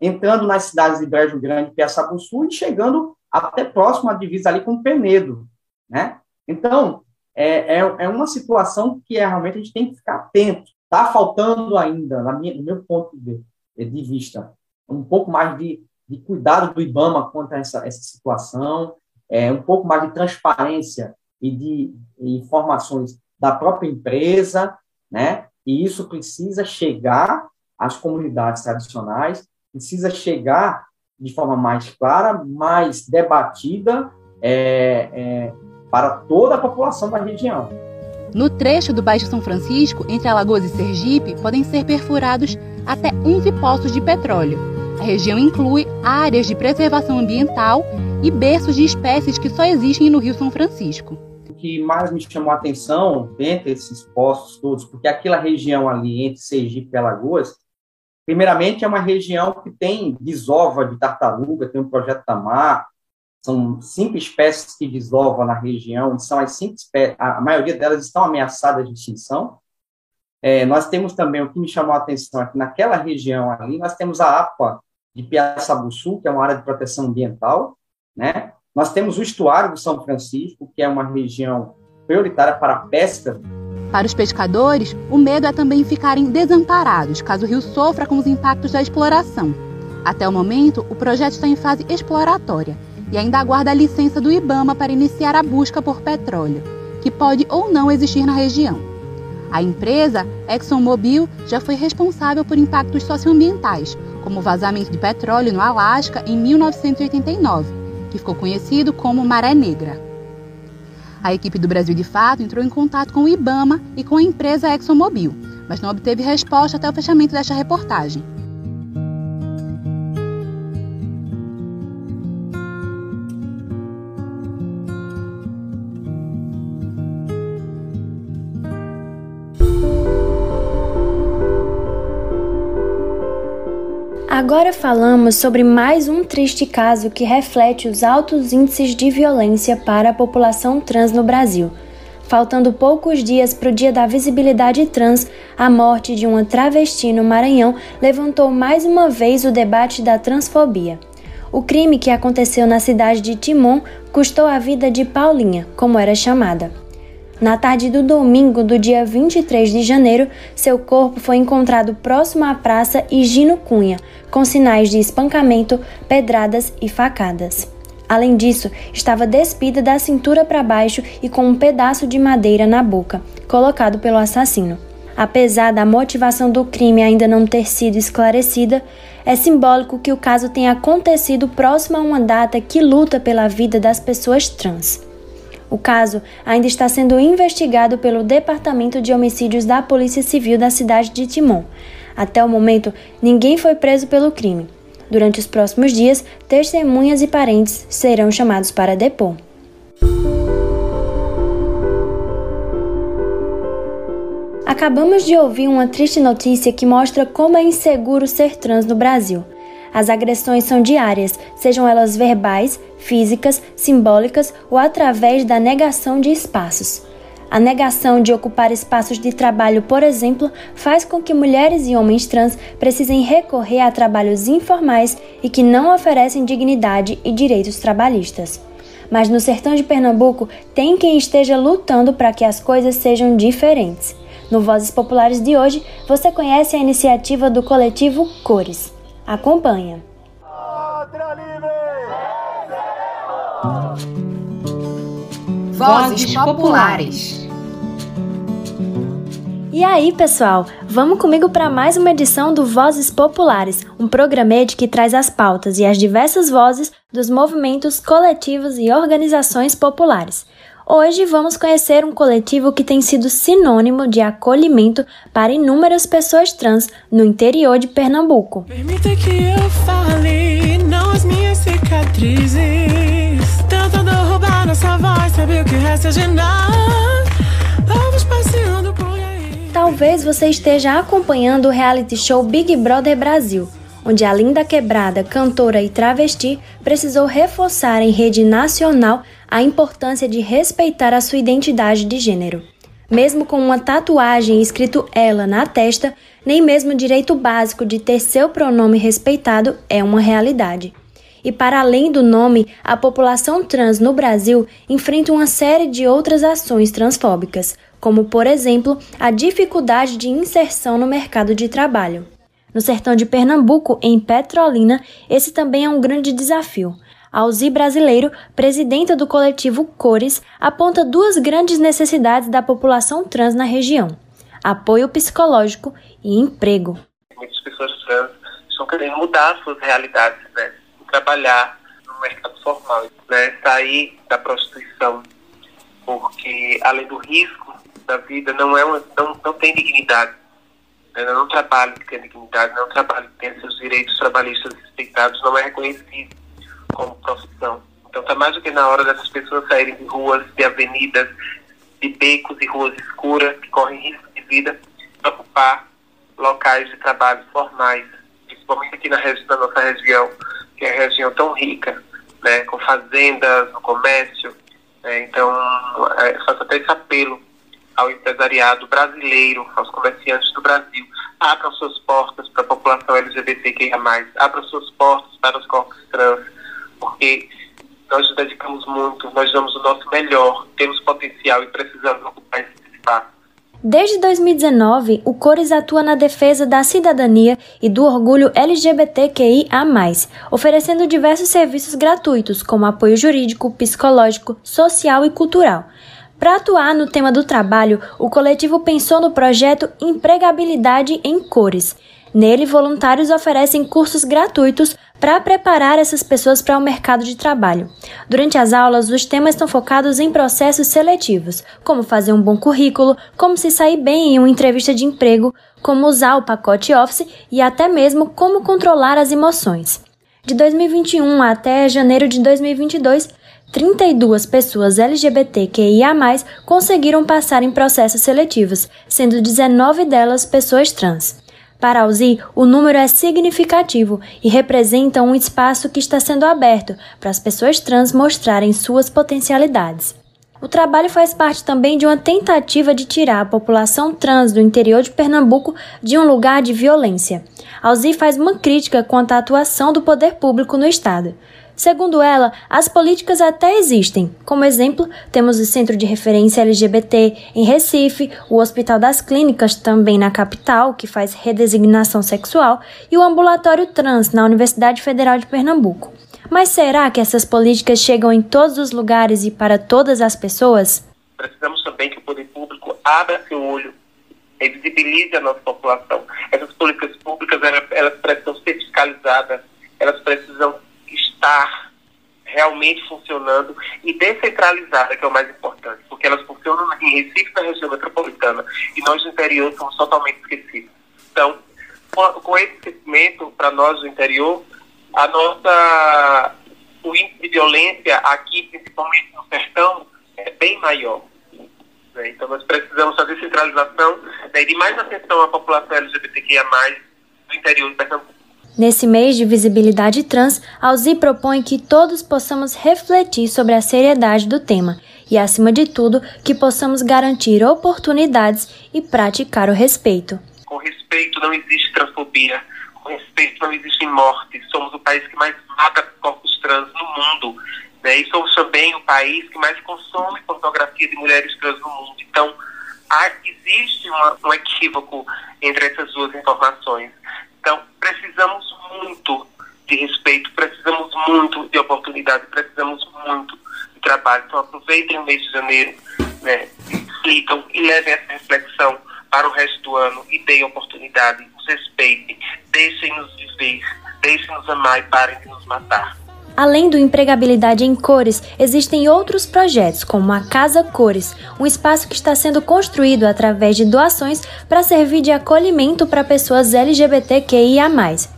entrando nas cidades de Brejo Grande e Piaçabuçu e chegando até próximo à divisa ali com Penedo, né? Então, é, é, é, uma situação que é, realmente a gente tem que ficar atento. Está faltando ainda, minha, no meu ponto de, de vista, um pouco mais de, de cuidado do IBAMA quanto a essa, essa situação, é, um pouco mais de transparência e de informações da própria empresa, né? E isso precisa chegar às comunidades tradicionais, precisa chegar de forma mais clara, mais debatida é, é, para toda a população da região. No trecho do Baixo São Francisco, entre Alagoas e Sergipe, podem ser perfurados até 11 poços de petróleo. A região inclui áreas de preservação ambiental e berços de espécies que só existem no Rio São Francisco que mais me chamou a atenção, dentre esses postos todos, porque aquela região ali entre Sergipe e Alagoas, primeiramente é uma região que tem desova de tartaruga, tem um projeto Tamar, são cinco espécies que desovam na região, são as cinco espécies, a maioria delas estão ameaçadas de extinção. É, nós temos também, o que me chamou a atenção aqui, naquela região ali, nós temos a APA de Piaçabuçu, que é uma área de proteção ambiental, né? Nós temos o estuário do São Francisco, que é uma região prioritária para a pesca. Para os pescadores, o medo é também ficarem desamparados caso o rio sofra com os impactos da exploração. Até o momento, o projeto está em fase exploratória e ainda aguarda a licença do IBAMA para iniciar a busca por petróleo, que pode ou não existir na região. A empresa ExxonMobil já foi responsável por impactos socioambientais, como o vazamento de petróleo no Alasca em 1989 que ficou conhecido como Maré Negra. A equipe do Brasil de Fato entrou em contato com o IBAMA e com a empresa ExxonMobil, mas não obteve resposta até o fechamento desta reportagem. Agora falamos sobre mais um triste caso que reflete os altos índices de violência para a população trans no Brasil. Faltando poucos dias para o Dia da Visibilidade Trans, a morte de uma travesti no Maranhão levantou mais uma vez o debate da transfobia. O crime que aconteceu na cidade de Timon custou a vida de Paulinha, como era chamada. Na tarde do domingo do dia 23 de janeiro, seu corpo foi encontrado próximo à praça Higino Cunha, com sinais de espancamento, pedradas e facadas. Além disso, estava despida da cintura para baixo e com um pedaço de madeira na boca, colocado pelo assassino. Apesar da motivação do crime ainda não ter sido esclarecida, é simbólico que o caso tenha acontecido próximo a uma data que luta pela vida das pessoas trans. O caso ainda está sendo investigado pelo Departamento de Homicídios da Polícia Civil da cidade de Timon. Até o momento, ninguém foi preso pelo crime. Durante os próximos dias, testemunhas e parentes serão chamados para depor. Acabamos de ouvir uma triste notícia que mostra como é inseguro ser trans no Brasil. As agressões são diárias, sejam elas verbais, físicas, simbólicas ou através da negação de espaços. A negação de ocupar espaços de trabalho, por exemplo, faz com que mulheres e homens trans precisem recorrer a trabalhos informais e que não oferecem dignidade e direitos trabalhistas. Mas no sertão de Pernambuco tem quem esteja lutando para que as coisas sejam diferentes. No Vozes Populares de hoje, você conhece a iniciativa do coletivo Cores. Acompanha. Vozes Populares. E aí, pessoal, vamos comigo para mais uma edição do Vozes Populares, um programete que traz as pautas e as diversas vozes dos movimentos coletivos e organizações populares. Hoje vamos conhecer um coletivo que tem sido sinônimo de acolhimento para inúmeras pessoas trans no interior de Pernambuco. Permita que eu fale, não as minhas cicatrizes. Tentando roubar nossa voz, o que resta de. Vamos passeando por aí. Talvez você esteja acompanhando o reality show Big Brother Brasil, onde a linda quebrada, cantora e travesti precisou reforçar em rede nacional a importância de respeitar a sua identidade de gênero. Mesmo com uma tatuagem escrito ela na testa, nem mesmo o direito básico de ter seu pronome respeitado é uma realidade. E para além do nome, a população trans no Brasil enfrenta uma série de outras ações transfóbicas, como, por exemplo, a dificuldade de inserção no mercado de trabalho. No sertão de Pernambuco, em Petrolina, esse também é um grande desafio. Alzi Brasileiro, presidenta do coletivo Cores, aponta duas grandes necessidades da população trans na região: apoio psicológico e emprego. Muitas pessoas trans estão querendo mudar suas realidades, né? trabalhar no mercado formal, né? sair da prostituição, porque além do risco da vida, não, é uma, não, não tem dignidade. Né? Não é um trabalho que tem dignidade, não é um trabalho que tem seus direitos trabalhistas respeitados, não é reconhecido como profissão. Então está mais do que na hora dessas pessoas saírem de ruas, de avenidas, de becos e ruas escuras, que correm risco de vida, para ocupar locais de trabalho formais, principalmente aqui na, na nossa região, que é a região tão rica, né, com fazendas, comércio. Né, então, é, faço até esse apelo ao empresariado brasileiro, aos comerciantes do Brasil. Abram suas portas para a população LGBTQIA+, abram suas portas para os corpos trans, porque nós nos dedicamos muito, nós damos o nosso melhor, temos potencial e precisamos ocupar esse espaço. Desde 2019, o Cores atua na defesa da cidadania e do orgulho LGBTQIA, oferecendo diversos serviços gratuitos, como apoio jurídico, psicológico, social e cultural. Para atuar no tema do trabalho, o coletivo pensou no projeto Empregabilidade em Cores. Nele, voluntários oferecem cursos gratuitos para preparar essas pessoas para o mercado de trabalho. Durante as aulas, os temas estão focados em processos seletivos, como fazer um bom currículo, como se sair bem em uma entrevista de emprego, como usar o pacote Office e até mesmo como controlar as emoções. De 2021 até janeiro de 2022, 32 pessoas LGBTQIA+, conseguiram passar em processos seletivos, sendo 19 delas pessoas trans. Para Alzi, o número é significativo e representa um espaço que está sendo aberto para as pessoas trans mostrarem suas potencialidades. O trabalho faz parte também de uma tentativa de tirar a população trans do interior de Pernambuco de um lugar de violência. Alzi faz uma crítica quanto à atuação do poder público no Estado. Segundo ela, as políticas até existem. Como exemplo, temos o Centro de Referência LGBT em Recife, o Hospital das Clínicas também na capital, que faz redesignação sexual, e o Ambulatório Trans na Universidade Federal de Pernambuco. Mas será que essas políticas chegam em todos os lugares e para todas as pessoas? Precisamos também que o poder público abra seu olho e visibilize a nossa população. Essas políticas públicas elas, precisam ser fiscalizadas, elas precisam estar realmente funcionando e descentralizada, que é o mais importante, porque elas funcionam em Recife, na região metropolitana, e nós do interior somos totalmente esquecidos. Então, com esse crescimento para nós do interior, a nossa o índice de violência aqui, principalmente no sertão, é bem maior. Né? Então, nós precisamos fazer centralização né, de mais atenção à população LGBTQIA+, do interior de Pernambuco. Nesse mês de visibilidade trans, Alzi propõe que todos possamos refletir sobre a seriedade do tema e, acima de tudo, que possamos garantir oportunidades e praticar o respeito. Com respeito não existe transfobia, com respeito não existe morte. Somos o país que mais mata corpos trans no mundo. Né? E somos também o país que mais consome pornografia de mulheres trans no mundo. Então, há, existe uma, um equívoco entre essas duas informações. Então, precisamos muito de respeito, precisamos muito de oportunidade, precisamos muito de trabalho. Então, aproveitem o mês de janeiro, né, e levem essa reflexão para o resto do ano e deem oportunidade, nos respeitem, deixem-nos viver, deixem-nos amar e parem de nos matar. Além do Empregabilidade em Cores, existem outros projetos, como a Casa Cores, um espaço que está sendo construído através de doações para servir de acolhimento para pessoas LGBTQIA,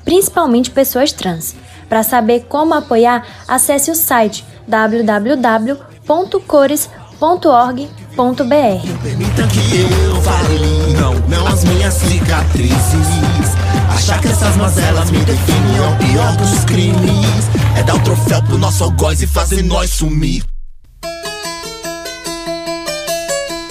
principalmente pessoas trans. Para saber como apoiar, acesse o site www.cores.org.br. Não, não as minhas cicatrizes. Achar que essas mazelas me definem é o pior dos crimes. É dar o um troféu pro nosso algoz e fazer nós sumir.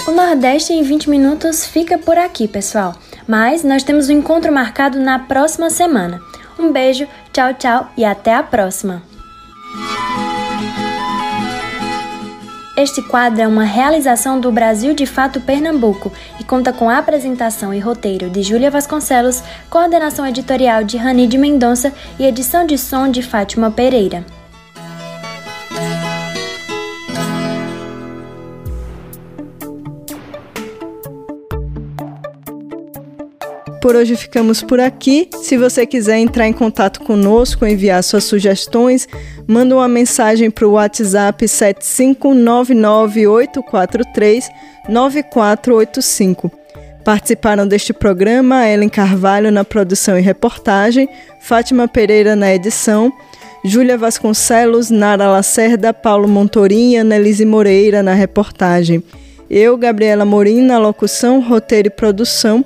O Nordeste em 20 minutos fica por aqui, pessoal. Mas nós temos um encontro marcado na próxima semana. Um beijo, tchau, tchau e até a próxima! Este quadro é uma realização do Brasil de Fato Pernambuco e conta com a apresentação e roteiro de Júlia Vasconcelos, coordenação editorial de Rani de Mendonça e edição de som de Fátima Pereira. Por hoje ficamos por aqui. Se você quiser entrar em contato conosco, enviar suas sugestões, manda uma mensagem para o WhatsApp 75998439485. Participaram deste programa Ellen Carvalho na produção e reportagem, Fátima Pereira na edição, Júlia Vasconcelos, Nara Lacerda, Paulo Montorim e Annelise Moreira na reportagem. Eu, Gabriela Morim, na locução, roteiro e produção